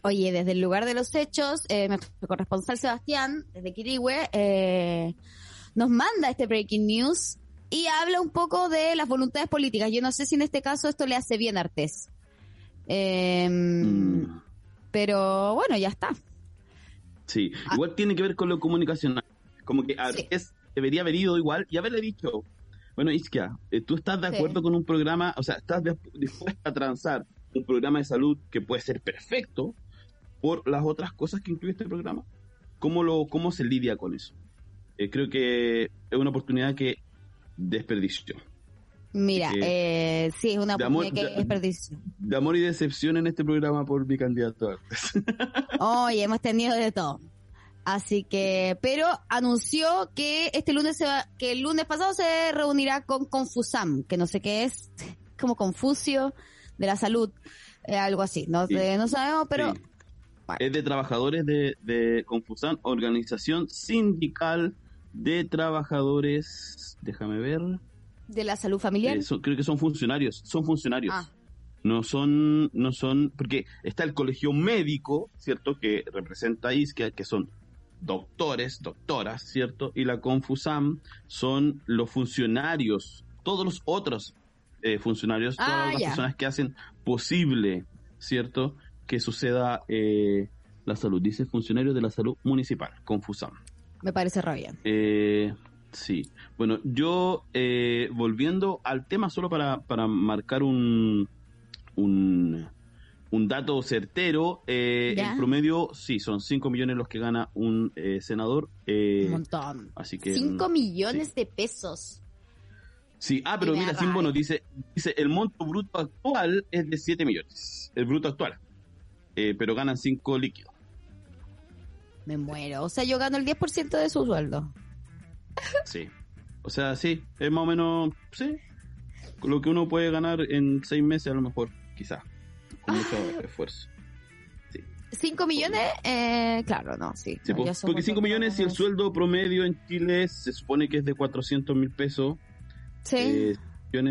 Oye, desde el lugar de los hechos, eh, nuestro corresponsal Sebastián, desde Quirihue, eh, nos manda este breaking news y habla un poco de las voluntades políticas. Yo no sé si en este caso esto le hace bien a Artés. Eh, mm, Pero bueno, ya está. Sí, Ah. igual tiene que ver con lo comunicacional. Como que Artés debería haber ido igual y haberle dicho, bueno, Iskia, eh, ¿tú estás de Sí. acuerdo con un programa, o sea, estás dispuesta a transar un programa de salud que puede ser perfecto por las otras cosas que incluye este programa? ¿Cómo, lo, cómo se lidia con eso? Eh, creo que es una oportunidad que desperdició. Mira, Eh, sí, es una de amor- que de- es perdición. De amor y decepción en este programa por mi candidato a Artés. Oye, hemos tenido de todo. Así que, pero anunció que este lunes se va, que el lunes pasado se reunirá con Confusam, que no sé qué es, como Confucio de la salud, eh, algo así. No, Sí. sé, no sabemos, pero Sí. Es de trabajadores de, de Confusan, organización sindical de trabajadores. Déjame ver. De la salud familiar. eh, son- creo que son funcionarios. Son funcionarios. Ah. No son, no son, porque está el colegio médico, ¿cierto? Que representa a Isquia, que son doctores, doctoras, ¿cierto? Y la Confusam son los funcionarios, todos los otros eh, funcionarios, Ah, todas las ya. personas que hacen posible, ¿cierto? Que suceda eh, la salud. Dice funcionarios de la salud municipal, Confusam. Me parece re bien. Eh, sí. Bueno, yo eh, volviendo al tema solo para, para marcar un, un, un dato certero, eh, el promedio, sí, son 5 millones los que gana un eh, senador. eh, Un montón. así que... 5 mm, millones sí. de pesos. Sí, ah, pero mira, bono, rabia. dice, dice el monto bruto actual es de 7 millones, el bruto actual, Eh, pero ganan 5 líquidos. Me muero. O sea, yo gano el 10% de su sueldo. Sí. O sea, sí, es más o menos, sí, lo que uno puede ganar en 6 meses a lo mejor, quizás, con mucho esfuerzo. 5 millones, eh, claro, no, sí. Sí, No, somos porque 5 dos millones, si el sueldo promedio en Chile se supone que es de 400 mil pesos, Sí. eh,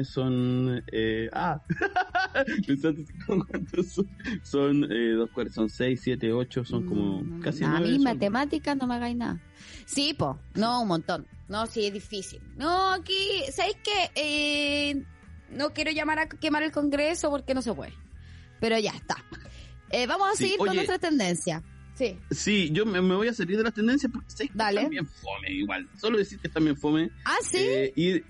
son, eh, ah, son, son, eh, dos, cuatro, son 6, 7, 8, son como Mm, casi A nueve mí matemáticas no me hagáis nada. Sí, po, no, un montón. No, sí, es difícil. No, aquí, ¿sabéis qué? Eh, no quiero llamar a quemar el Congreso porque no se puede. Pero ya está. Eh, vamos a Sí, seguir con nuestra tendencia. Sí. Sí, yo me, me voy a salir de las tendencias porque sé que Dale. están bien fome igual. Solo decir que están bien fome. Ah, sí. Eh, y,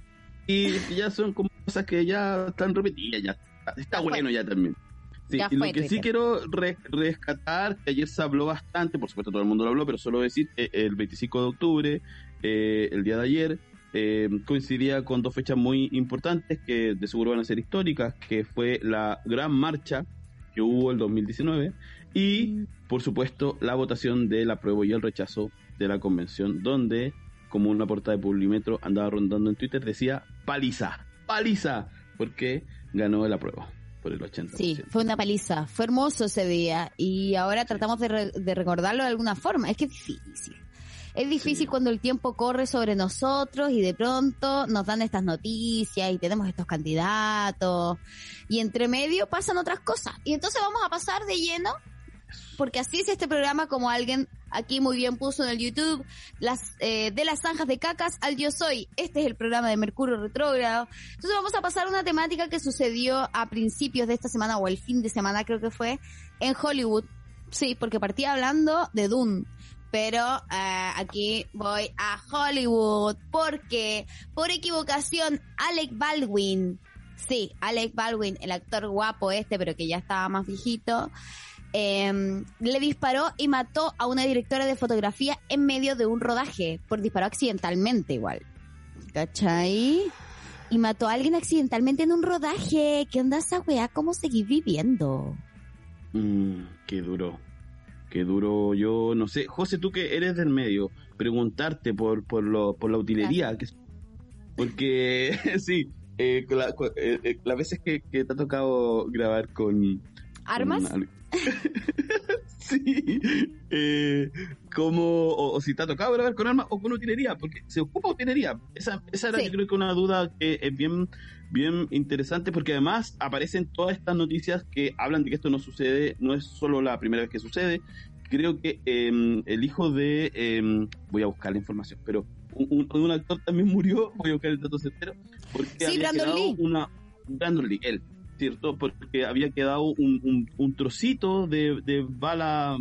y ya son como cosas que ya están repetidas, ya está, está Ya fue. bueno ya también. Sí, Ya y lo fue que sí Twitter. quiero re- rescatar, que ayer se habló bastante, por supuesto todo el mundo lo habló, pero solo decir que el 25 de octubre, eh, el día de ayer, eh, coincidía con dos fechas muy importantes que de seguro van a ser históricas, que fue la gran marcha que hubo el 2019 y Mm. por supuesto, la votación del apruebo y el rechazo de la convención, donde, como una portada de Publimetro andaba rondando en Twitter, decía paliza, paliza, porque ganó el apruebo por el 80%. Sí, fue una paliza. Fue hermoso ese día. Y ahora tratamos de, re- de recordarlo de alguna forma. Es que es difícil. Es difícil Sí. cuando el tiempo corre sobre nosotros y de pronto nos dan estas noticias y tenemos estos candidatos y entre medio pasan otras cosas. Y entonces vamos a pasar de lleno porque así es este programa como alguien aquí muy bien puso en el YouTube, las eh, de las zanjas de cacas al yo soy. Este es el programa de Mercurio Retrógrado. Entonces vamos a pasar a una temática que sucedió a principios de esta semana o el fin de semana creo que fue en Hollywood. Sí, porque partía hablando de Dune. Pero eh, aquí voy a Hollywood porque por equivocación Alec Baldwin, sí, Alec Baldwin, el actor guapo este, pero que ya estaba más viejito, eh, le disparó y mató a una directora de fotografía en medio de un rodaje, por disparó accidentalmente igual. ¿Cachai? Y mató a alguien accidentalmente en un rodaje. ¿Qué onda esa weá? ¿Cómo seguir viviendo? Mm, qué duro. Qué duro. Yo no sé. José, tú que eres del medio, preguntarte por, por, lo, por la utilería. que- porque, sí, eh, la- eh, eh, las veces que, que te ha tocado grabar con... ¿Armas? sí. Eh, como, o, o si te ha tocado grabar con armas o con utilería, porque se ocupa utilería. Esa, esa era Sí. yo creo que una duda que es bien, bien interesante, porque además aparecen todas estas noticias que hablan de que esto no sucede, no es solo la primera vez que sucede. Creo que eh, el hijo de, eh, voy a buscar la información, pero un, un- un actor también murió, voy a buscar el dato certero, porque Sí, había Brandon Lee. una, Brandon Lee, él, ¿cierto? Porque había quedado un, un, un trocito de, de bala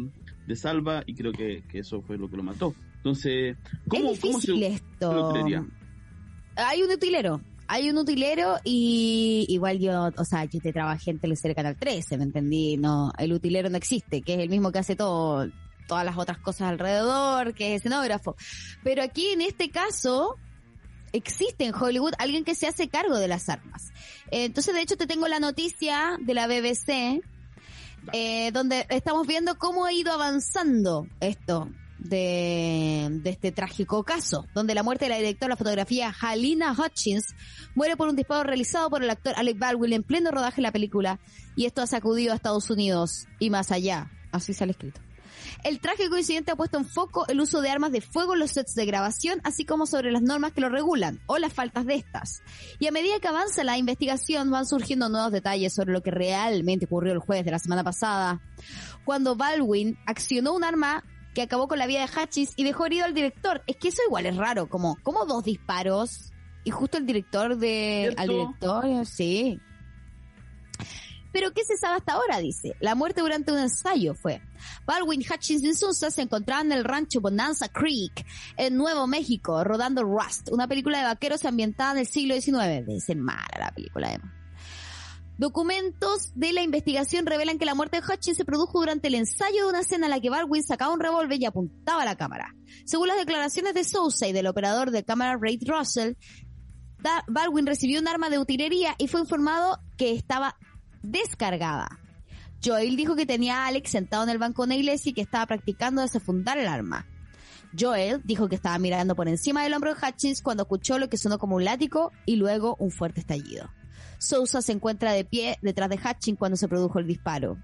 de salva y creo que, que eso fue lo que lo mató. Entonces, ¿cómo, es cómo se esto. Hay un utilero. Hay un utilero y igual yo, o sea, yo te trabajé en Teleserie Canal 13, ¿me entendí? No, el utilero no existe, que es el mismo que hace todo, todas las otras cosas alrededor, que es escenógrafo. Pero aquí en este caso, existe en Hollywood alguien que se hace cargo de las armas. Eh, Entonces, de hecho, te tengo la noticia de la BBC, eh, donde estamos viendo cómo ha ido avanzando esto de, este trágico caso, donde la muerte de la directora de fotografía Halina Hutchins muere por un disparo realizado por el actor Alec Baldwin en pleno rodaje de la película, y esto ha sacudido a Estados Unidos y más allá. Así sale escrito. El trágico incidente ha puesto en foco el uso de armas de fuego en los sets de grabación, así como sobre las normas que lo regulan o las faltas de estas. Y a medida que avanza la investigación van surgiendo nuevos detalles sobre lo que realmente ocurrió el jueves de la semana pasada, cuando Baldwin accionó un arma que acabó con la vida de Hutchins y dejó herido al director. Es que eso igual es raro, como, como dos disparos y justo el director de... Al ¿Cierto? director, sí. Pero ¿qué se sabe hasta ahora? Dice. La muerte durante un ensayo fue. Baldwin Hutchins y Sousa se encontraban en el rancho Bonanza Creek, en Nuevo México, rodando Rust, una película de vaqueros ambientada en el siglo XIX. Ser mala la película, además. Documentos de la investigación revelan que la muerte de Hutchins se produjo durante el ensayo de una escena en la que Baldwin sacaba un revólver y apuntaba a la cámara. Según las declaraciones de Sousa y del operador de cámara Ray Russell, Baldwin recibió un arma de utilería y fue informado que estaba descargada. Joel dijo que tenía a Alex sentado en el banco de una iglesia y que estaba practicando desafundar el arma. Joel dijo que estaba mirando por encima del hombro de Hutchins cuando escuchó lo que sonó como un látigo y luego un fuerte estallido. Sousa se encuentra de pie detrás de Hutchins cuando se produjo el disparo.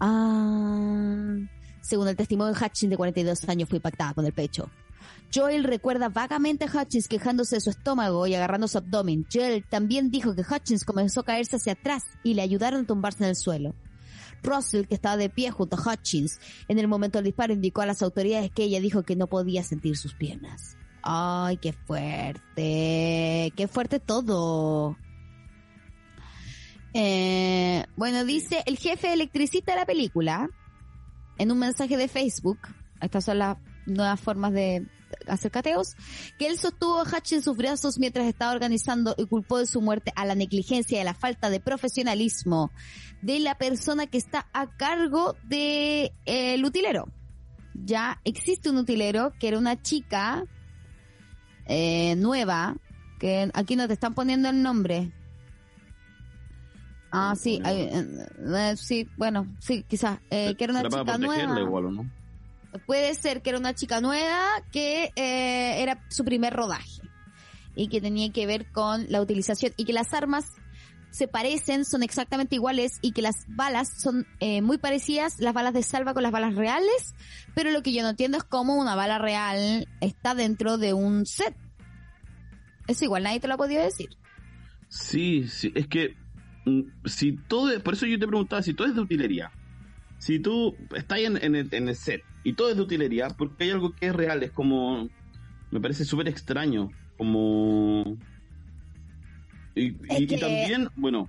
Ah, según el testimonio de Hutchins de 42 años fue impactada con el pecho. Joel recuerda vagamente a Hutchins quejándose de su estómago y agarrando su abdomen. Joel también dijo que Hutchins comenzó a caerse hacia atrás y le ayudaron a tumbarse en el suelo. Russell, que estaba de pie junto a Hutchins en el momento del disparo, indicó a las autoridades que ella dijo que no podía sentir sus piernas. ¡Ay, qué fuerte! ¡Qué fuerte todo! Eh, bueno, dice el jefe electricista de la película en un mensaje de Facebook, estas son las nuevas formas de hacer cateos, que él sostuvo a Hatch en sus brazos mientras estaba organizando y culpó de su muerte a la negligencia y a la falta de profesionalismo de la persona que está a cargo de eh, utilero. Ya existe un utilero que era una chica eh, nueva, que aquí no te están poniendo el nombre. Ah, sí, hay, eh, eh, sí, bueno, sí, quizás, eh, que era una chica nueva. igual, ¿o no? Puede ser que era una chica nueva que eh, era su primer rodaje y que tenía que ver con la utilización y que las armas se parecen, son exactamente iguales y que las balas son eh, muy parecidas, las balas de salva con las balas reales, pero lo que yo no entiendo es cómo una bala real está dentro de un set. Eso igual nadie te lo ha podido decir. Sí, sí, es que mm, si todo, es- por eso yo te preguntaba si todo es de utilería. si tú estás en el set y todo es de utilería, porque hay algo que es real, es como, me parece súper extraño, como... Y, también, bueno,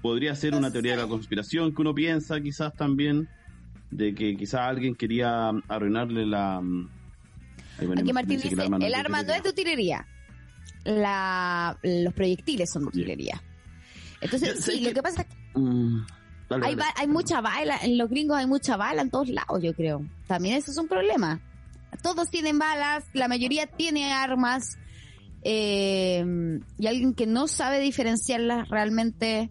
podría ser una teoría de la conspiración que uno piensa quizás también, de que quizás alguien quería arruinarle la... Ay, bueno, Aquí Martín dice que dice, no el arma no es de utilería. La, los proyectiles son de utilería. Entonces, sí, lo que- que pasa es que Mm, dale, hay, dale. hay mucha bala, en los gringos hay mucha bala en todos lados, yo creo. También eso es un problema. Todos tienen balas, la mayoría tiene armas, eh, y alguien que no sabe diferenciarlas realmente,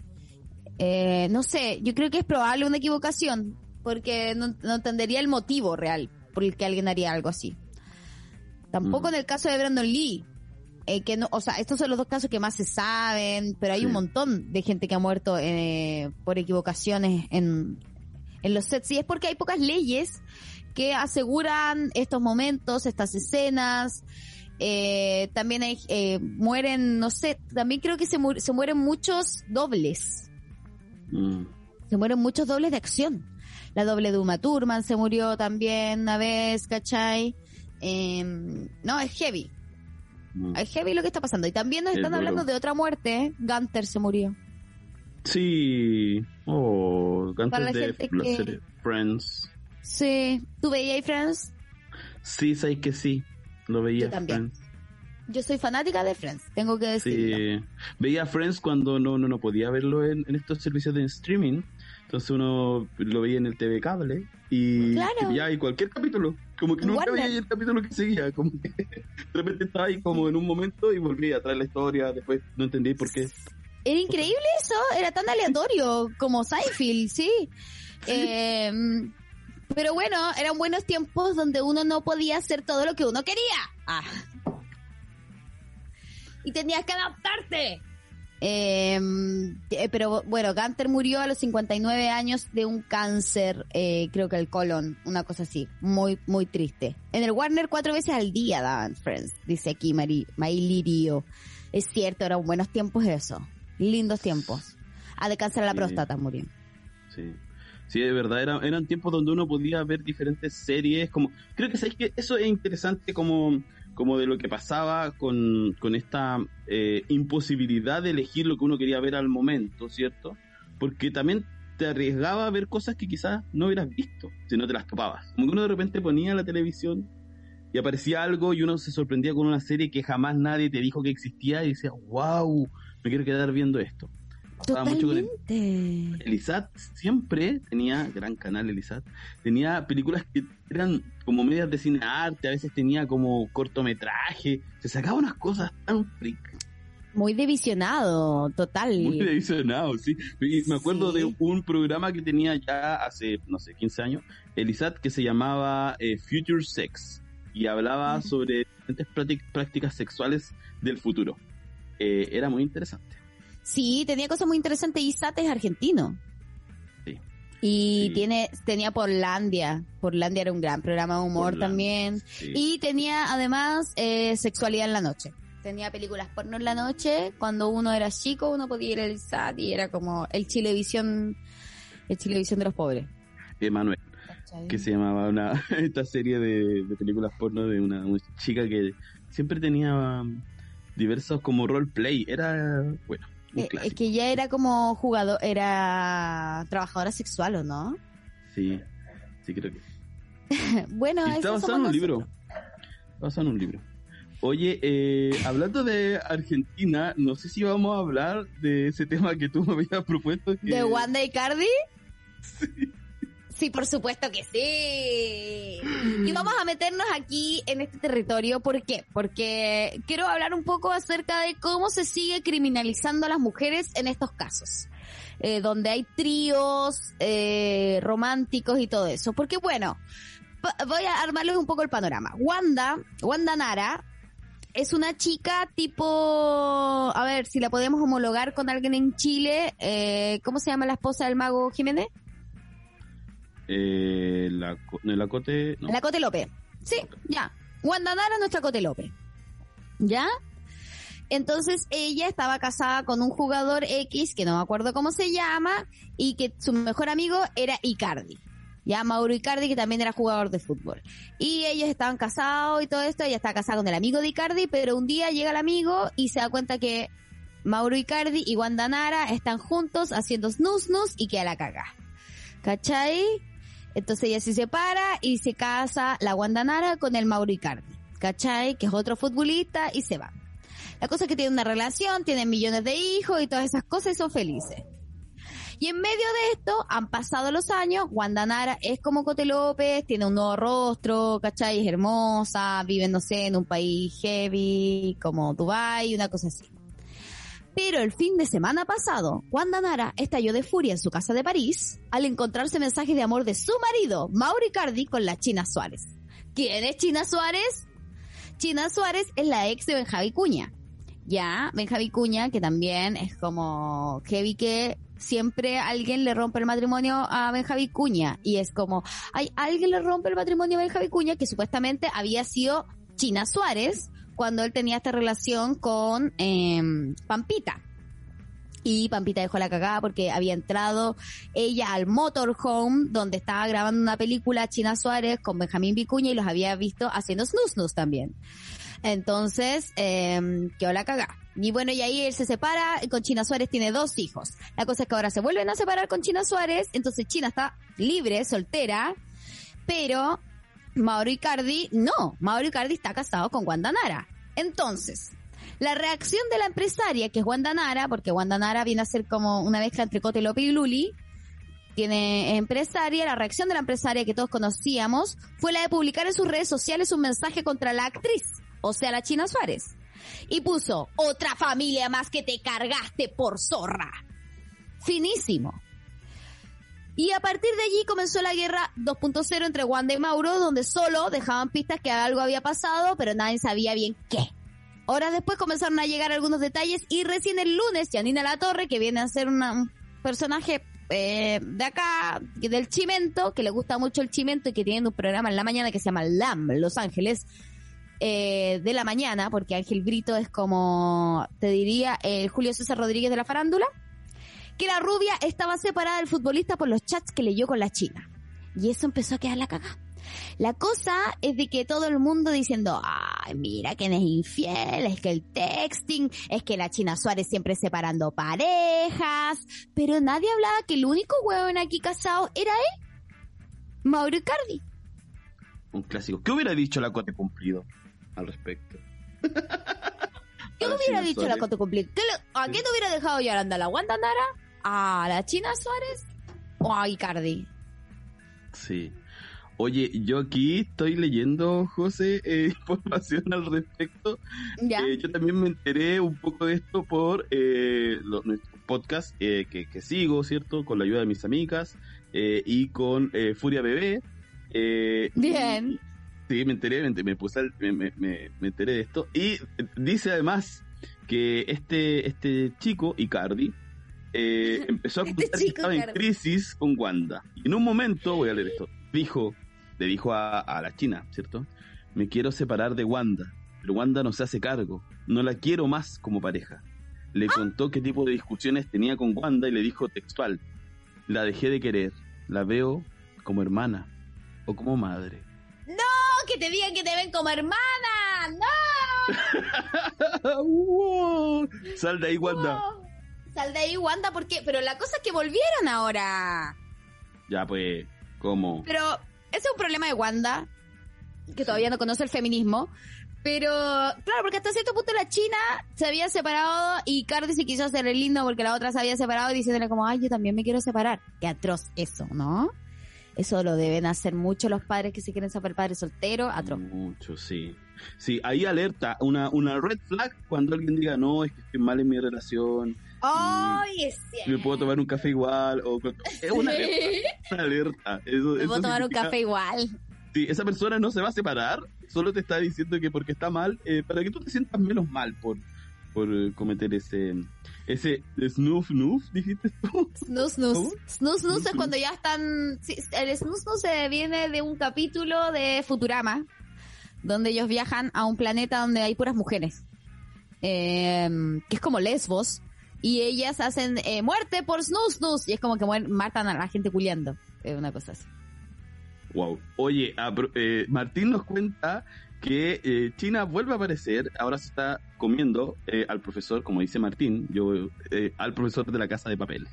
eh, no sé, yo creo que es probable una equivocación, porque no, no entendería el motivo real por el que alguien haría algo así. Tampoco Mm. en el caso de Brandon Lee, eh, que no, o sea, estos son los dos casos que más se saben, pero hay Sí. un montón de gente que ha muerto eh, por equivocaciones en, en los sets y es porque hay pocas leyes que aseguran estos momentos, estas escenas. Eh, también hay, eh, mueren, no sé, también creo que se, mu- se mueren muchos dobles. Mm, Se mueren muchos dobles de acción. La doble de Uma Thurman se murió también una vez, ¿cachai? Em, no, es heavy. Mm. Es heavy lo que está pasando. Y también nos Es están duro. hablando de otra muerte. Gunter se murió. Sí. Oh, antes de la que- serie Friends. Sí. ¿Tú veías Friends? Sí, sabes que sí. Lo veía Yo también. Friends. Yo soy fanática de Friends, tengo que decirlo. Sí. Veía Friends cuando no, no, no podía verlo en, en estos servicios de streaming. Entonces uno lo veía en el TV cable y Claro. ya y cualquier capítulo. Como que nunca Warner. veía el capítulo que seguía. Como que de repente estaba ahí como en un momento y volvía a traer la historia. Después no entendí por qué. Era increíble eso, era tan aleatorio como Seinfeld, sí. Eh, pero bueno, eran buenos tiempos donde uno no podía hacer todo lo que uno quería. Ah. Y tenías que adaptarte. Eh, eh, pero bueno, Gunter murió a los 59 años de un cáncer, eh, creo que el colon, una cosa así, muy, muy triste. En el Warner cuatro veces al día daban Friends, dice aquí Mari, Lirio. Es cierto, eran buenos tiempos eso, lindos tiempos. Ah, de cáncer a la Sí. próstata murió. Sí. Sí, de verdad, era- eran tiempos donde uno podía ver diferentes series, como, creo que sabéis que eso es interesante como, como de lo que pasaba con, con esta eh, imposibilidad de elegir lo que uno quería ver al momento, ¿cierto? Porque también te arriesgaba a ver cosas que quizás no hubieras visto si no te las topabas. Como que uno de repente ponía la televisión y aparecía algo y uno se sorprendía con una serie que jamás nadie te dijo que existía y decía, wow, me quiero quedar viendo esto. Pasaba mucho con el- Totalmente. Elisat siempre tenía, gran canal Elisat, tenía películas que eran como medias de cine arte, a veces tenía como cortometraje, se sacaba unas cosas tan freak, Muy divisionado, total. muy visionado, sí. Y me acuerdo Sí. de un programa que tenía ya hace, no sé, 15 años, Elisat, que se llamaba eh, Future Sex, y hablaba sobre diferentes práctic- prácticas sexuales del futuro. Eh, era muy interesante. Sí, tenía cosas muy interesantes. Isat es argentino. Sí. Y Sí. tiene, tenía Porlandia. Porlandia era un gran programa de humor también. sí. Y tenía además eh, sexualidad en la noche. Tenía películas porno en la noche. Cuando uno era chico, uno podía ir al SAT y era como el Chilevisión, el Chilevisión de los pobres. Emanuel. que se llamaba una esta serie de, de películas porno de una, una chica que siempre tenía um, diversos como roleplay era bueno un Eh, es que ya era como jugador, era trabajadora sexual, ¿o no? sí sí creo que bueno, y está basado en un libro. basado en un libro. Oye eh, hablando de Argentina no sé si vamos a hablar de ese tema que tú me habías propuesto que... ¿De Wanda y Cardi? Sí, por supuesto que sí. Y vamos a meternos aquí en este territorio. ¿Por qué? Porque quiero hablar un poco acerca de cómo se sigue criminalizando a las mujeres en estos casos. Eh, donde hay tríos eh, románticos y todo eso. Porque bueno, voy a armarles un poco el panorama. Wanda, Wanda Nara, es una chica tipo, a ver si la podemos homologar con alguien en Chile. Eh, ¿Cómo se llama la esposa del mago Jiménez? Eh, la, no, la cote no. López. Sí, ya. Wanda Nara, nuestra Cote López. ¿Ya? Entonces ella estaba casada con un jugador X, que no me acuerdo cómo se llama, y que su mejor amigo era Icardi. Ya Mauro Icardi, que también era jugador de fútbol. Y ellos estaban casados y todo esto, ella estaba casada con el amigo de Icardi, pero un día llega el amigo y se da cuenta que Mauro Icardi y Wanda Nara están juntos haciendo snus snus y queda la caga. ¿Cachai? Entonces ella se separa y se casa la Wanda Nara con el Mauro Icardi. ¿Cachai? Que es otro futbolista y se va. La cosa es que tienen una relación, tienen millones de hijos y todas esas cosas y son felices. Y en medio de esto han pasado los años, Wanda Nara es como Cote López, tiene un nuevo rostro, ¿cachai? Es hermosa, vive, no sé, en un país heavy como Dubai, una cosa así. Pero el fin de semana pasado, Wanda Nara estalló de furia en su casa de París al encontrarse mensajes de amor de su marido, Mauri Cardi, con la China Suárez. ¿Quién es China Suárez? China Suárez es la ex de Benjavi Cuña. Ya, Benjavi Cuña, que también es como heavy que siempre alguien le rompe el matrimonio a Benjavi Cuña. Y es como, hay alguien le rompe el matrimonio a Benjavi Cuña, que supuestamente había sido China Suárez cuando él tenía esta relación con em, Pampita. Y Pampita dejó la cagada porque había entrado ella al motorhome donde estaba grabando una película China Suárez con Benjamín Vicuña y los había visto haciendo snus también. Entonces, eh, quedó la cagada. Y bueno, y ahí él se separa, con China Suárez tiene dos hijos. La cosa es que ahora se vuelven a separar con China Suárez, entonces China está libre, soltera, pero Mauro Icardi, no, Mauro Icardi está casado con Wanda Nara. Entonces, la reacción de la empresaria, que es Wanda Nara, porque Wanda Nara viene a ser como una mezcla entre Cote López y Luli, tiene empresaria, la reacción de la empresaria que todos conocíamos fue la de publicar en sus redes sociales un mensaje contra la actriz, o sea, la China Suárez y puso otra familia más que te cargaste por zorra. Finísimo. Y a partir de allí comenzó la guerra 2.0 entre Wanda y Mauro, donde solo dejaban pistas que algo había pasado, pero nadie sabía bien qué. Horas después comenzaron a llegar algunos detalles y recién el lunes Janina La Torre, que viene a ser un personaje eh, de acá, del Chimento, que le gusta mucho el Chimento y que tiene un programa en la mañana que se llama LAM, Los Ángeles, eh, de la mañana, porque Ángel Brito es como, te diría, el Julio César Rodríguez de la farándula, que la rubia estaba separada del futbolista por los chats que leyó con la China. Y eso empezó a quedar la caga. La cosa es de que todo el mundo diciendo, ay, mira quién es infiel, es que el texting, es que la China Suárez siempre separando parejas, pero nadie hablaba que el único huevón aquí casado era él, Mauro Icardi. Un clásico. ¿Qué hubiera dicho la Cote Cumplido? al respecto. ¿Qué hubiera dicho la Coto Cumplido? ¿A qué te hubiera dejado llorando? ¿A la Wanda Nara? ¿A la China Suárez? ¿O a Icardi? Sí. Oye, yo aquí estoy leyendo, José, eh, información al respecto. Eh, yo también me enteré un poco de esto por eh, los, nuestros podcasts que, que, sigo, ¿cierto? Con la ayuda de mis amigas y con Furia Bebé. Bien. Sí, me enteré, me, puse me, me, enteré de esto. Y dice además que este, este chico, Icardi, eh, empezó a este contar que estaba en crisis con Wanda. Y en un momento, voy a leer esto, dijo, le dijo a, a la China, ¿cierto? Me quiero separar de Wanda, pero Wanda no se hace cargo, no la quiero más como pareja. Le ah. contó qué tipo de discusiones tenía con Wanda y le dijo textual, la dejé de querer, la veo como hermana o como madre que te digan que te ven como hermana. ¡No! Sal de ahí, Wanda. Sal de ahí, Wanda, porque. Pero la cosa es que volvieron ahora. Ya, pues, ¿cómo? Pero ese es un problema de Wanda, que todavía no conoce el feminismo. Pero, claro, porque hasta cierto punto la China se había separado y Cardi se quiso hacer el lindo porque la otra se había separado diciéndole como, ay, yo también me quiero separar. Qué atroz eso, ¿no? Eso lo deben hacer mucho los padres que se quieren saber padres solteros, atroz. Mucho, sí. Sí, ahí alerta una, una red flag cuando alguien diga, no, es que estoy mal en mi relación. ¡Ay, es cierto! Me puedo tomar un café igual. O, es una alerta. Eso, me puedo tomar un café igual. Sí, esa persona no se va a separar, solo te está diciendo que porque está mal, eh, para que tú te sientas menos mal por, por eh, cometer ese ese snoof snoof dijiste tú snoof snoof snoof snoof es cuando ya están el snoof snoof se viene de un capítulo de Futurama donde ellos viajan a un planeta donde hay puras mujeres em, que es como Lesbos y ellas hacen eh, muerte por snoof snoof y es como que matan a la gente culiando. Es una cosa así. Wow. Oye, eh, Martín nos cuenta que eh, China vuelve a aparecer, ahora se está comiendo eh, al profesor, como dice Martín, yo al profesor de la casa de papel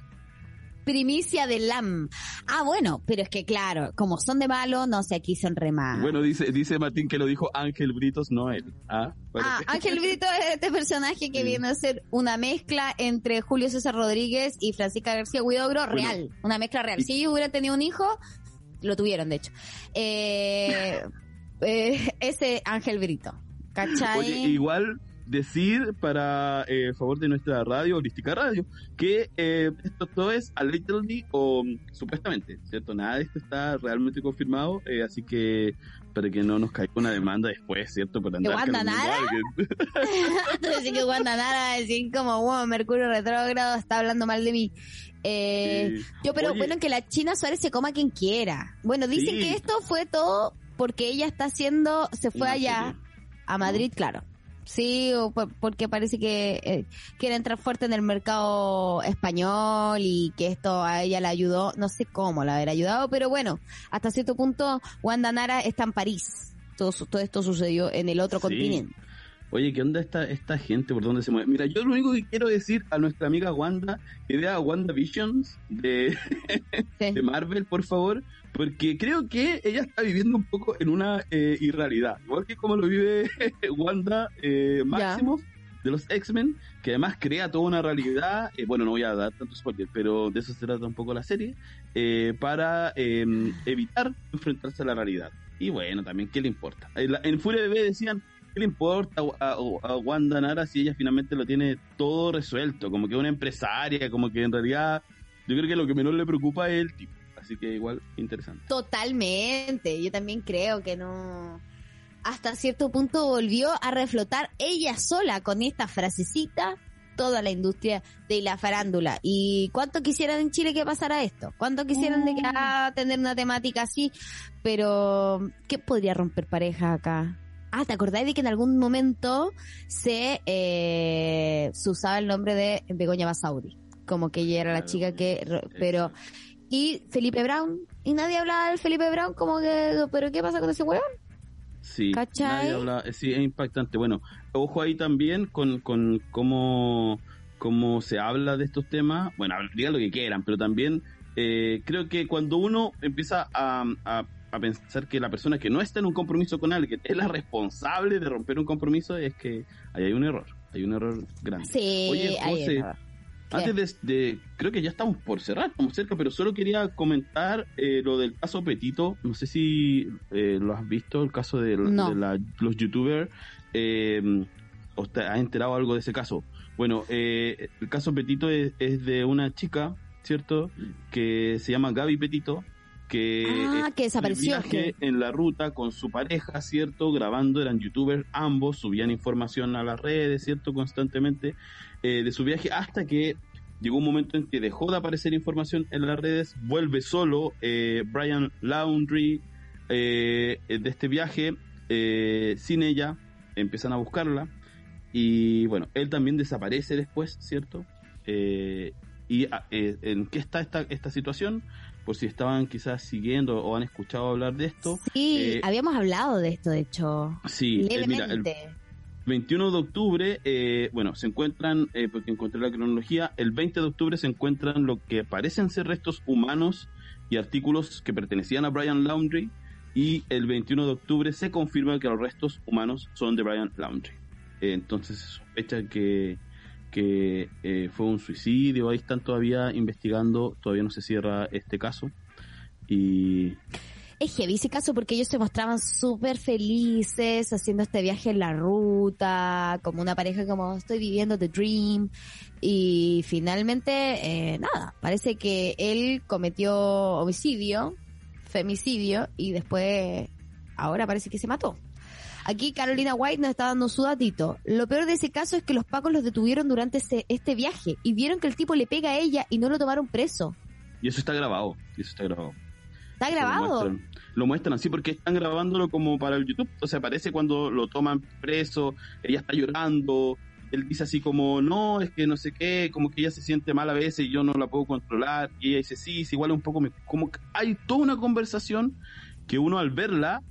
primicia de LAM. Ah, bueno, pero es que claro, como son de malo, no sé, aquí son. Bueno, dice, dice Martín que lo dijo Ángel Britos, no él. Ah, ah Ángel Brito es este personaje que viene a ser una mezcla entre Julio César Rodríguez y Francisca García Huidobro, real, una mezcla real. Si ellos hubieran tenido un hijo, lo tuvieron, de hecho. Eh, eh, ese Ángel Brito. ¿Cachai? Oye, igual decir para eh, favor de nuestra radio, Holística Radio, que eh, esto todo es allegedly o supuestamente, ¿cierto? Nada de esto está realmente confirmado, eh, así que para que no nos caiga una demanda después, ¿cierto? Por andar ¿Que Wanda Nara? decir que Wanda Nara, decir como, wow, Mercurio retrógrado está hablando mal de mí. Eh, Yo, pero bueno, que la China Suárez se coma quien quiera. Bueno, dicen que esto fue todo porque ella está haciendo, se fue allá a Madrid, claro Sí, o porque parece que eh, quiere entrar fuerte en el mercado español y que esto a ella la ayudó, no sé cómo la habrá ayudado, pero bueno, hasta cierto punto Wanda Nara está en París. Todo, todo esto sucedió en el otro continente. Oye, ¿qué onda esta, esta gente? ¿Por dónde se mueve? Mira, yo lo único que quiero decir a nuestra amiga Wanda, que vea Wanda Visions de, de Marvel, por favor, porque creo que ella está viviendo un poco en una eh, irrealidad, igual que como lo vive Wanda eh, Máximo de los X-Men, que además crea toda una realidad, eh, bueno, no voy a dar tanto spoiler, pero de eso se trata un poco la serie, eh, para em, evitar enfrentarse a la realidad. Y bueno, también, ¿qué le importa? En, en Furia Bebé decían, ¿qué le importa a, a, Wanda Nara si ella finalmente lo tiene todo resuelto? Como que una empresaria, como que en realidad yo creo que lo que menos le preocupa es el tipo. Así que igual interesante. Totalmente, yo también creo que no... Hasta cierto punto volvió a reflotar ella sola con esta frasecita toda la industria de la farándula. ¿Y cuánto quisieran en Chile que pasara esto? ¿Cuánto quisieran de que mm. ah, tener una temática así? Pero, ¿qué podría romper pareja acá? Ah, ¿te acordáis de que en algún momento se, eh, se usaba el nombre de Begoña Basauri? Como que ella era la chica que... Pero... Y Felipe Brown. Y nadie hablaba del Felipe Brown como que... ¿Pero qué pasa con ese hueón? Sí, nadie habla, eh, sí, es impactante. Bueno, ojo ahí también con, con cómo, cómo se habla de estos temas. Bueno, digan lo que quieran, pero también eh, creo que cuando uno empieza a, a a pensar que la persona que no está en un compromiso con alguien es la responsable de romper un compromiso, es que ahí hay un error, hay un error grande. Sí, Oye, José, antes de, creo que ya estamos por cerrar, estamos cerca, pero solo quería comentar eh, lo del caso Petito, no sé si eh, lo has visto, el caso de, los youtubers, eh, o te has enterado algo de ese caso. Bueno, el caso Petito es, es de una chica, ¿cierto? Que se llama Gaby Petito, que, ah, que desapareció. Viaje en la ruta con su pareja, ¿cierto? Grabando, eran youtubers ambos, subían información a las redes, ¿cierto? Constantemente eh, de su viaje hasta que llegó un momento en que dejó de aparecer información en las redes, vuelve solo eh, Brian Laundry eh, de este viaje sin ella, empiezan a buscarla y bueno, él también desaparece después, ¿cierto? ¿Y en qué está esta, esta situación? Por si estaban quizás siguiendo o han escuchado hablar de esto. Sí, eh, habíamos hablado de esto, de hecho. Sí, eh, mira, el 21 de octubre, eh, bueno, se encuentran, porque encontré la cronología, el 20 de octubre se encuentran lo que parecen ser restos humanos y artículos que pertenecían a Brian Laundry, y el 21 de octubre se confirma que los restos humanos son de Brian Laundry. entonces se sospecha que que eh, fue un suicidio, ahí están todavía investigando, todavía no se cierra este caso. Y es heavy ese caso porque ellos se mostraban súper felices haciendo este viaje en la ruta, como una pareja como estoy viviendo the dream y finalmente eh, nada, parece que él cometió homicidio, femicidio y después ahora parece que se mató. Aquí Carolina White nos está dando su datito. Lo peor de ese caso es que los pacos los detuvieron durante este viaje y vieron que el tipo le pega a ella y no lo tomaron preso. Y eso está grabado, y eso está grabado. ¿Está grabado? Lo muestran, así porque están grabándolo como para el YouTube. O sea, parece cuando lo toman preso, ella está llorando, él dice así como, no, es que no sé qué, como que ella se siente mal a veces y yo no la puedo controlar. Y ella dice, sí, es igual un poco, como hay toda una conversación que uno al verla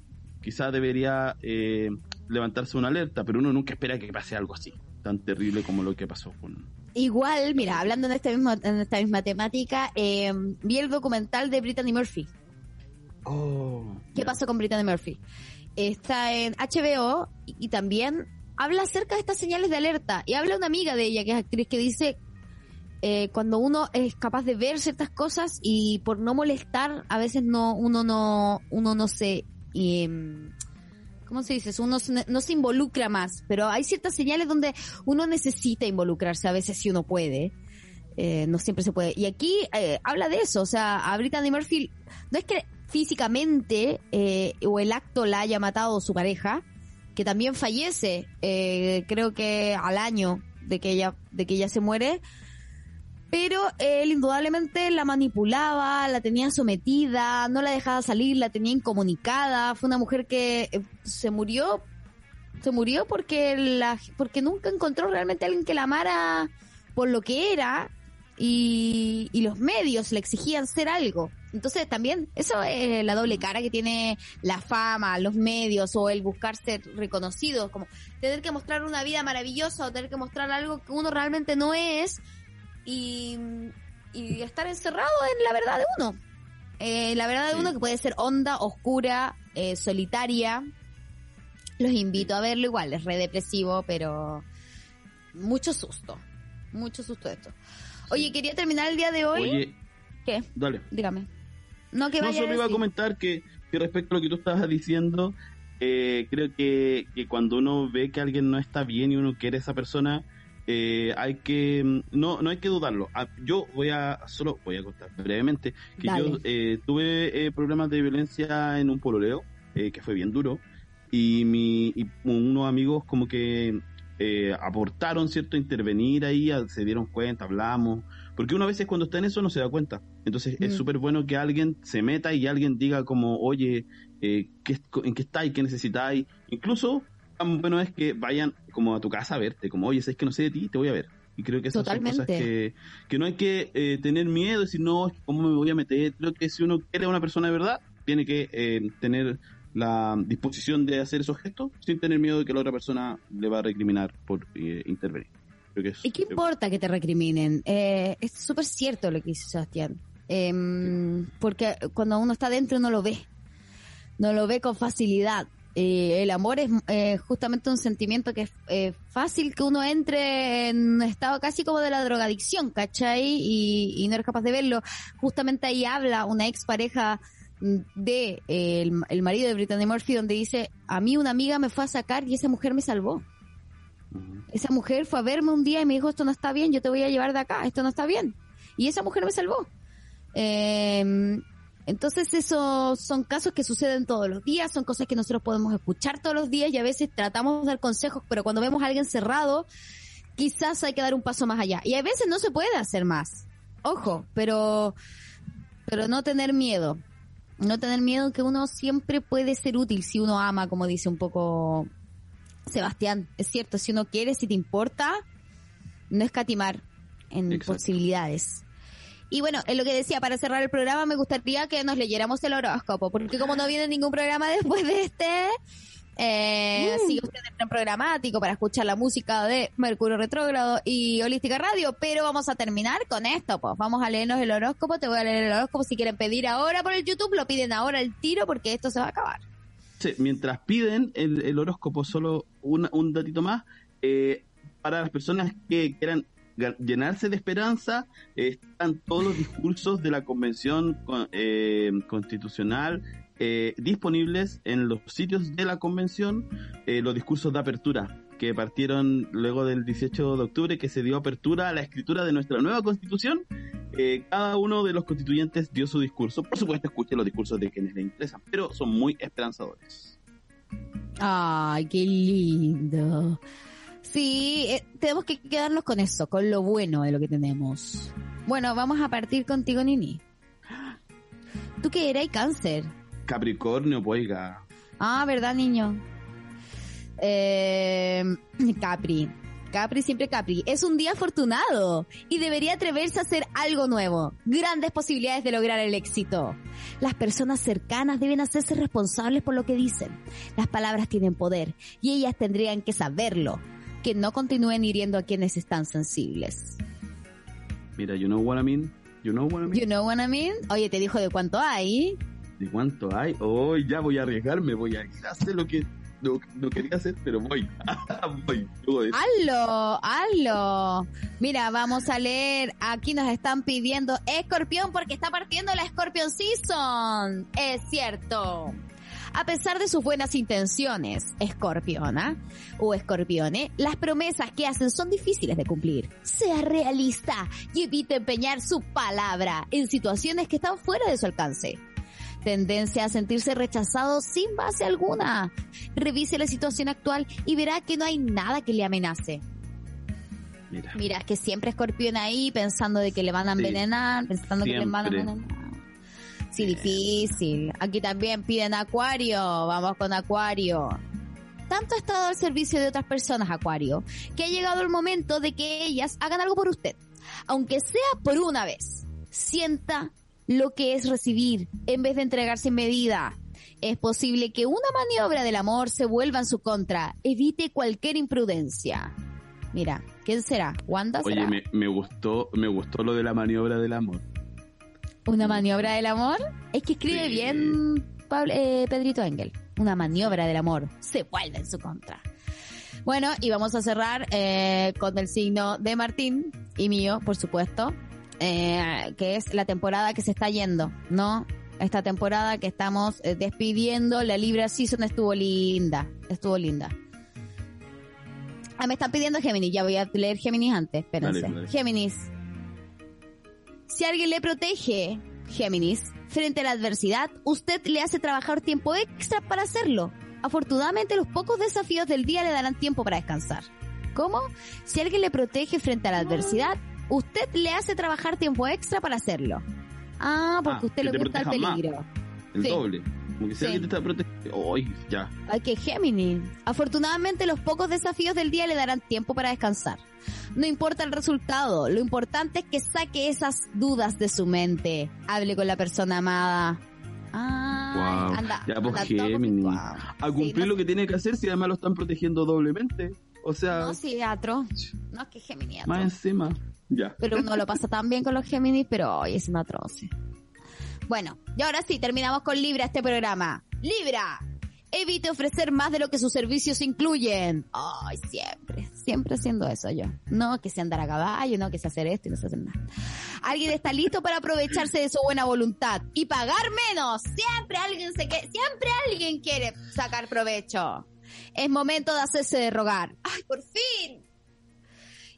quizás debería eh, levantarse una alerta, pero uno nunca espera que pase algo así, tan terrible como lo que pasó con... Igual, mira, hablando en, este mismo, en esta misma temática, eh, vi el documental de Brittany Murphy. Oh, ¿Qué pasó con Brittany Murphy? Está en HBO y, y también habla acerca de estas señales de alerta. Y habla una amiga de ella, que es actriz, que dice eh, cuando uno es capaz de ver ciertas cosas y por no molestar, a veces no, uno no, uno no se, em, ¿cómo se dice? Uno no se involucra más, pero hay ciertas señales donde uno necesita involucrarse, a veces si uno puede. Eh, no siempre se puede. Y aquí eh, habla de eso, o sea, a Brittany Murphy, no es que físicamente eh, o el acto la haya matado su pareja, que también fallece, eh, creo que al año de que ella, de que ella se muere, pero él indudablemente la manipulaba, la tenía sometida, no la dejaba salir, la tenía incomunicada, fue una mujer que eh, se murió, se murió porque la, porque nunca encontró realmente a alguien que la amara por lo que era y, y los medios le exigían ser algo. Entonces también eso es la doble cara que tiene la fama, los medios o el buscar ser reconocido, como tener que mostrar una vida maravillosa o tener que mostrar algo que uno realmente no es y, y estar encerrado en la verdad de uno. Eh, la verdad de Sí. uno que puede ser honda, oscura, eh, solitaria. Los invito a verlo igual, es re depresivo, pero mucho susto. Mucho susto esto. Oye, quería terminar el día de hoy. Oye, ¿Qué? dale. Dígame. No, que No, vaya solo iba a comentar que, que respecto a lo que tú estabas diciendo, eh, creo que, que cuando uno ve que alguien no está bien y uno quiere a esa persona, eh, hay que mm, no no hay que dudarlo. Ah, Yo voy a solo voy a contar brevemente que Dale. yo eh, tuve eh, problemas de violencia en un pololeo eh, que fue bien duro y mi y unos amigos como que eh, aportaron cierto intervenir ahí, a- se dieron cuenta, hablamos, porque uno a veces cuando está en eso no se da cuenta. Entonces es Mm. súper bueno que alguien se meta y alguien diga como, oye, eh, ¿qué, ¿en qué estáis? ¿Qué necesitáis? Incluso tan bueno es que vayan como a tu casa a verte, como, oye, sabes que no sé de ti, te voy a ver. Y creo que esas son cosas Totalmente. que, que no hay que eh, tener miedo, decir, no, es ¿cómo me voy a meter? Creo que si uno quiere a una persona de verdad, tiene que eh, tener la disposición de hacer esos gestos sin tener miedo de que la otra persona le va a recriminar por eh, intervenir. Creo que es- ¿Y qué importa que te recriminen? Es súper cierto lo que dice Sebastián. Em, porque cuando uno está dentro no lo ve. No lo ve con facilidad. Eh, el amor es eh, justamente un sentimiento que es eh, fácil que uno entre en un estado casi como de la drogadicción, ¿cachai? Y, y no eres capaz de verlo. Justamente ahí habla una expareja de eh, el, el marido de Brittany Murphy donde dice, a mí una amiga me fue a sacar y esa mujer me salvó. Esa mujer fue a verme un día y me dijo, esto no está bien, yo te voy a llevar de acá, esto no está bien. Y esa mujer me salvó. Eh, entonces, esos son casos que suceden todos los días, son cosas que nosotros podemos escuchar todos los días y a veces tratamos de dar consejos, pero cuando vemos a alguien cerrado, quizás hay que dar un paso más allá. Y a veces no se puede hacer más. Ojo, pero, pero no tener miedo. No tener miedo que uno siempre puede ser útil si uno ama, como dice un poco Sebastián. Es cierto, si uno quiere, si te importa, no escatimar en Exacto. posibilidades. Y bueno, en lo que decía, para cerrar el programa, me gustaría que nos leyéramos el horóscopo, porque como no viene ningún programa después de este, eh, sigue usted en plan programático para escuchar la música de Mercurio Retrógrado y Holística Radio, pero vamos a terminar con esto, pues vamos a leernos el horóscopo, te voy a leer el horóscopo, si quieren pedir ahora por el YouTube, lo piden ahora al tiro porque esto se va a acabar. Sí, mientras piden el, el horóscopo, solo una- un datito más, eh, para las personas que quieran llenarse de esperanza, están todos los discursos de la Convención con- eh, Constitucional eh, disponibles en los sitios de la Convención, eh, los discursos de apertura que partieron luego del 18 de octubre, que se dio apertura a la escritura de nuestra nueva Constitución. Eh, cada uno de los constituyentes dio su discurso. Por supuesto, escuchen los discursos de quienes les interesan, pero son muy esperanzadores. Ay, qué lindo. Sí, eh, tenemos que quedarnos con eso, con lo bueno de lo que tenemos. Bueno, vamos a partir contigo, Nini. ¿Tú qué eras? Cáncer. Capricornio, pues, oiga. Ah, ¿verdad, niño? Eh, Capri. Capri, siempre Capri. Es un día afortunado y debería atreverse a hacer algo nuevo. Grandes posibilidades de lograr el éxito. Las personas cercanas deben hacerse responsables por lo que dicen. Las palabras tienen poder y ellas tendrían que saberlo. Que no continúen hiriendo a quienes están sensibles. Mira, you know what I mean? You know what I mean? You know what I mean? Oye, te dijo de cuánto hay. ¿De cuánto hay? Hoy ya voy a arriesgarme, voy a hacer lo que no, no quería hacer, pero voy. voy. Hazlo. Mira, vamos a leer. Aquí nos están pidiendo Escorpión porque está partiendo la Scorpion Season. Es cierto. A pesar de sus buenas intenciones, Escorpiona o Escorpione, las promesas que hacen son difíciles de cumplir. Sea realista y evite empeñar su palabra en situaciones que están fuera de su alcance. Tendencia a sentirse rechazado sin base alguna. Revise la situación actual y verá que no hay nada que le amenace. Mira. Que siempre escorpión ahí pensando de que le van a Sí. envenenar, pensando que le van a envenenar. Sí, difícil. Aquí también piden acuario. Vamos con acuario. Tanto ha estado al servicio de otras personas, Acuario, que ha llegado el momento de que ellas hagan algo por usted. Aunque sea por una vez. Sienta lo que es recibir en vez de entregarse en medida. Es posible que una maniobra del amor se vuelva en su contra. Evite cualquier imprudencia. Mira, ¿quién será? ¿Wanda Oye, será? me, me gustó, me gustó lo de la maniobra del amor. ¿Una maniobra del amor? Es que escribe Sí. bien Pablo- eh, Pedrito Engel. Una maniobra del amor. Se vuelve en su contra. Bueno, y vamos a cerrar eh, con el signo de Martín y mío, por supuesto, eh, que es la temporada que se está yendo, ¿no? Esta temporada que estamos eh, despidiendo, la Libra Season estuvo linda, estuvo linda. Ah, me están pidiendo Géminis, ya voy a leer Géminis antes, espérense. Dale, dale. Géminis. Si alguien le protege, Géminis, frente a la adversidad, usted le hace trabajar tiempo extra para hacerlo. Afortunadamente, los pocos desafíos del día le darán tiempo para descansar. ¿Cómo? Si alguien le protege frente a la adversidad, usted le hace trabajar tiempo extra para hacerlo. Ah, porque Ah, usted le gusta el proteja más. peligro. El Sí. doble. Como que si Sí. alguien te está protegiendo. ¡Ay! Ya. Ay, que Géminis. Afortunadamente, los pocos desafíos del día le darán tiempo para descansar. No importa el resultado, lo importante es que saque esas dudas de su mente. Hable con la persona amada. Ah, Wow. anda, Ya, pues, conflictuado. A Sí, cumplir no, lo que tiene que hacer si además lo están protegiendo doblemente. O sea, No, sí, atro. No, es que Géminis atro. más encima. Ya. Pero uno lo pasa tan bien con los Géminis, pero hoy es un atroz. Bueno, y ahora sí, terminamos con Libra este programa. Libra, evite ofrecer más de lo que sus servicios incluyen. Ay, siempre, siempre haciendo eso yo. No que se andar a caballo, no que se hacer esto y no se hace nada. Alguien está listo para aprovecharse de su buena voluntad y pagar menos. Siempre alguien se que, siempre alguien quiere sacar provecho. Es momento de hacerse de rogar. Ay, por fin.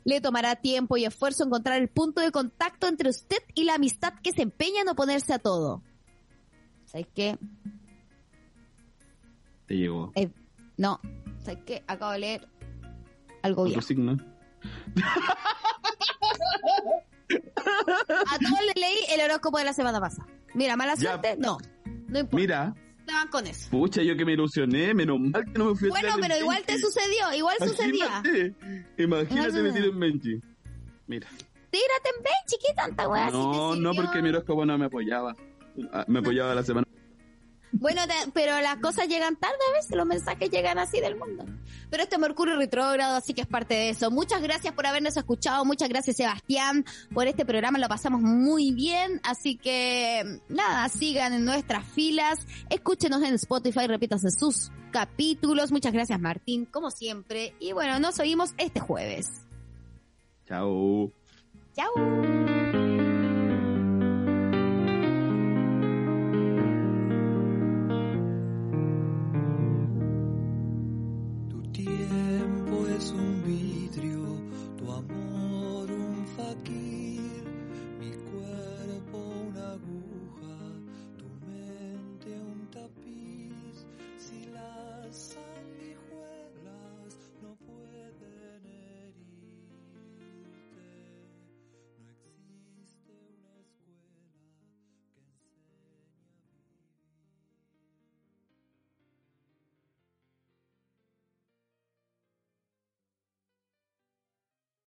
Le tomará tiempo y esfuerzo encontrar el punto de contacto entre usted y la amistad que se empeña en oponerse a todo. ¿Sabes qué? Te llegó. Eh, no. ¿Sabes qué? Acabo de leer algo bien. signo. A todos les leí el horóscopo de la semana pasada. Mira, mala Ya. suerte, no. No importa. Mira, Estaban con eso. pucha, yo que me ilusioné, menos mal que no me fui a Bueno, en pero igual te Benji. sucedió, igual sucedía. Imagínate, imagínate me tiro en Benji. Mira. Tírate en bench, ¿qué tanta weá? si No, te no, porque mi horóscopo no me apoyaba. Ah, Me apoyaba la semana. Bueno, te- pero las cosas llegan tarde a veces, los mensajes llegan así del mundo. Pero este Mercurio retrógrado, así que es parte de eso. Muchas gracias por habernos escuchado, muchas gracias Sebastián por este programa, lo pasamos muy bien, así que nada, sigan en nuestras filas, escúchenos en Spotify, repítanse sus capítulos. Muchas gracias Martín, como siempre. Y bueno, nos oímos este jueves. Chao. Chao.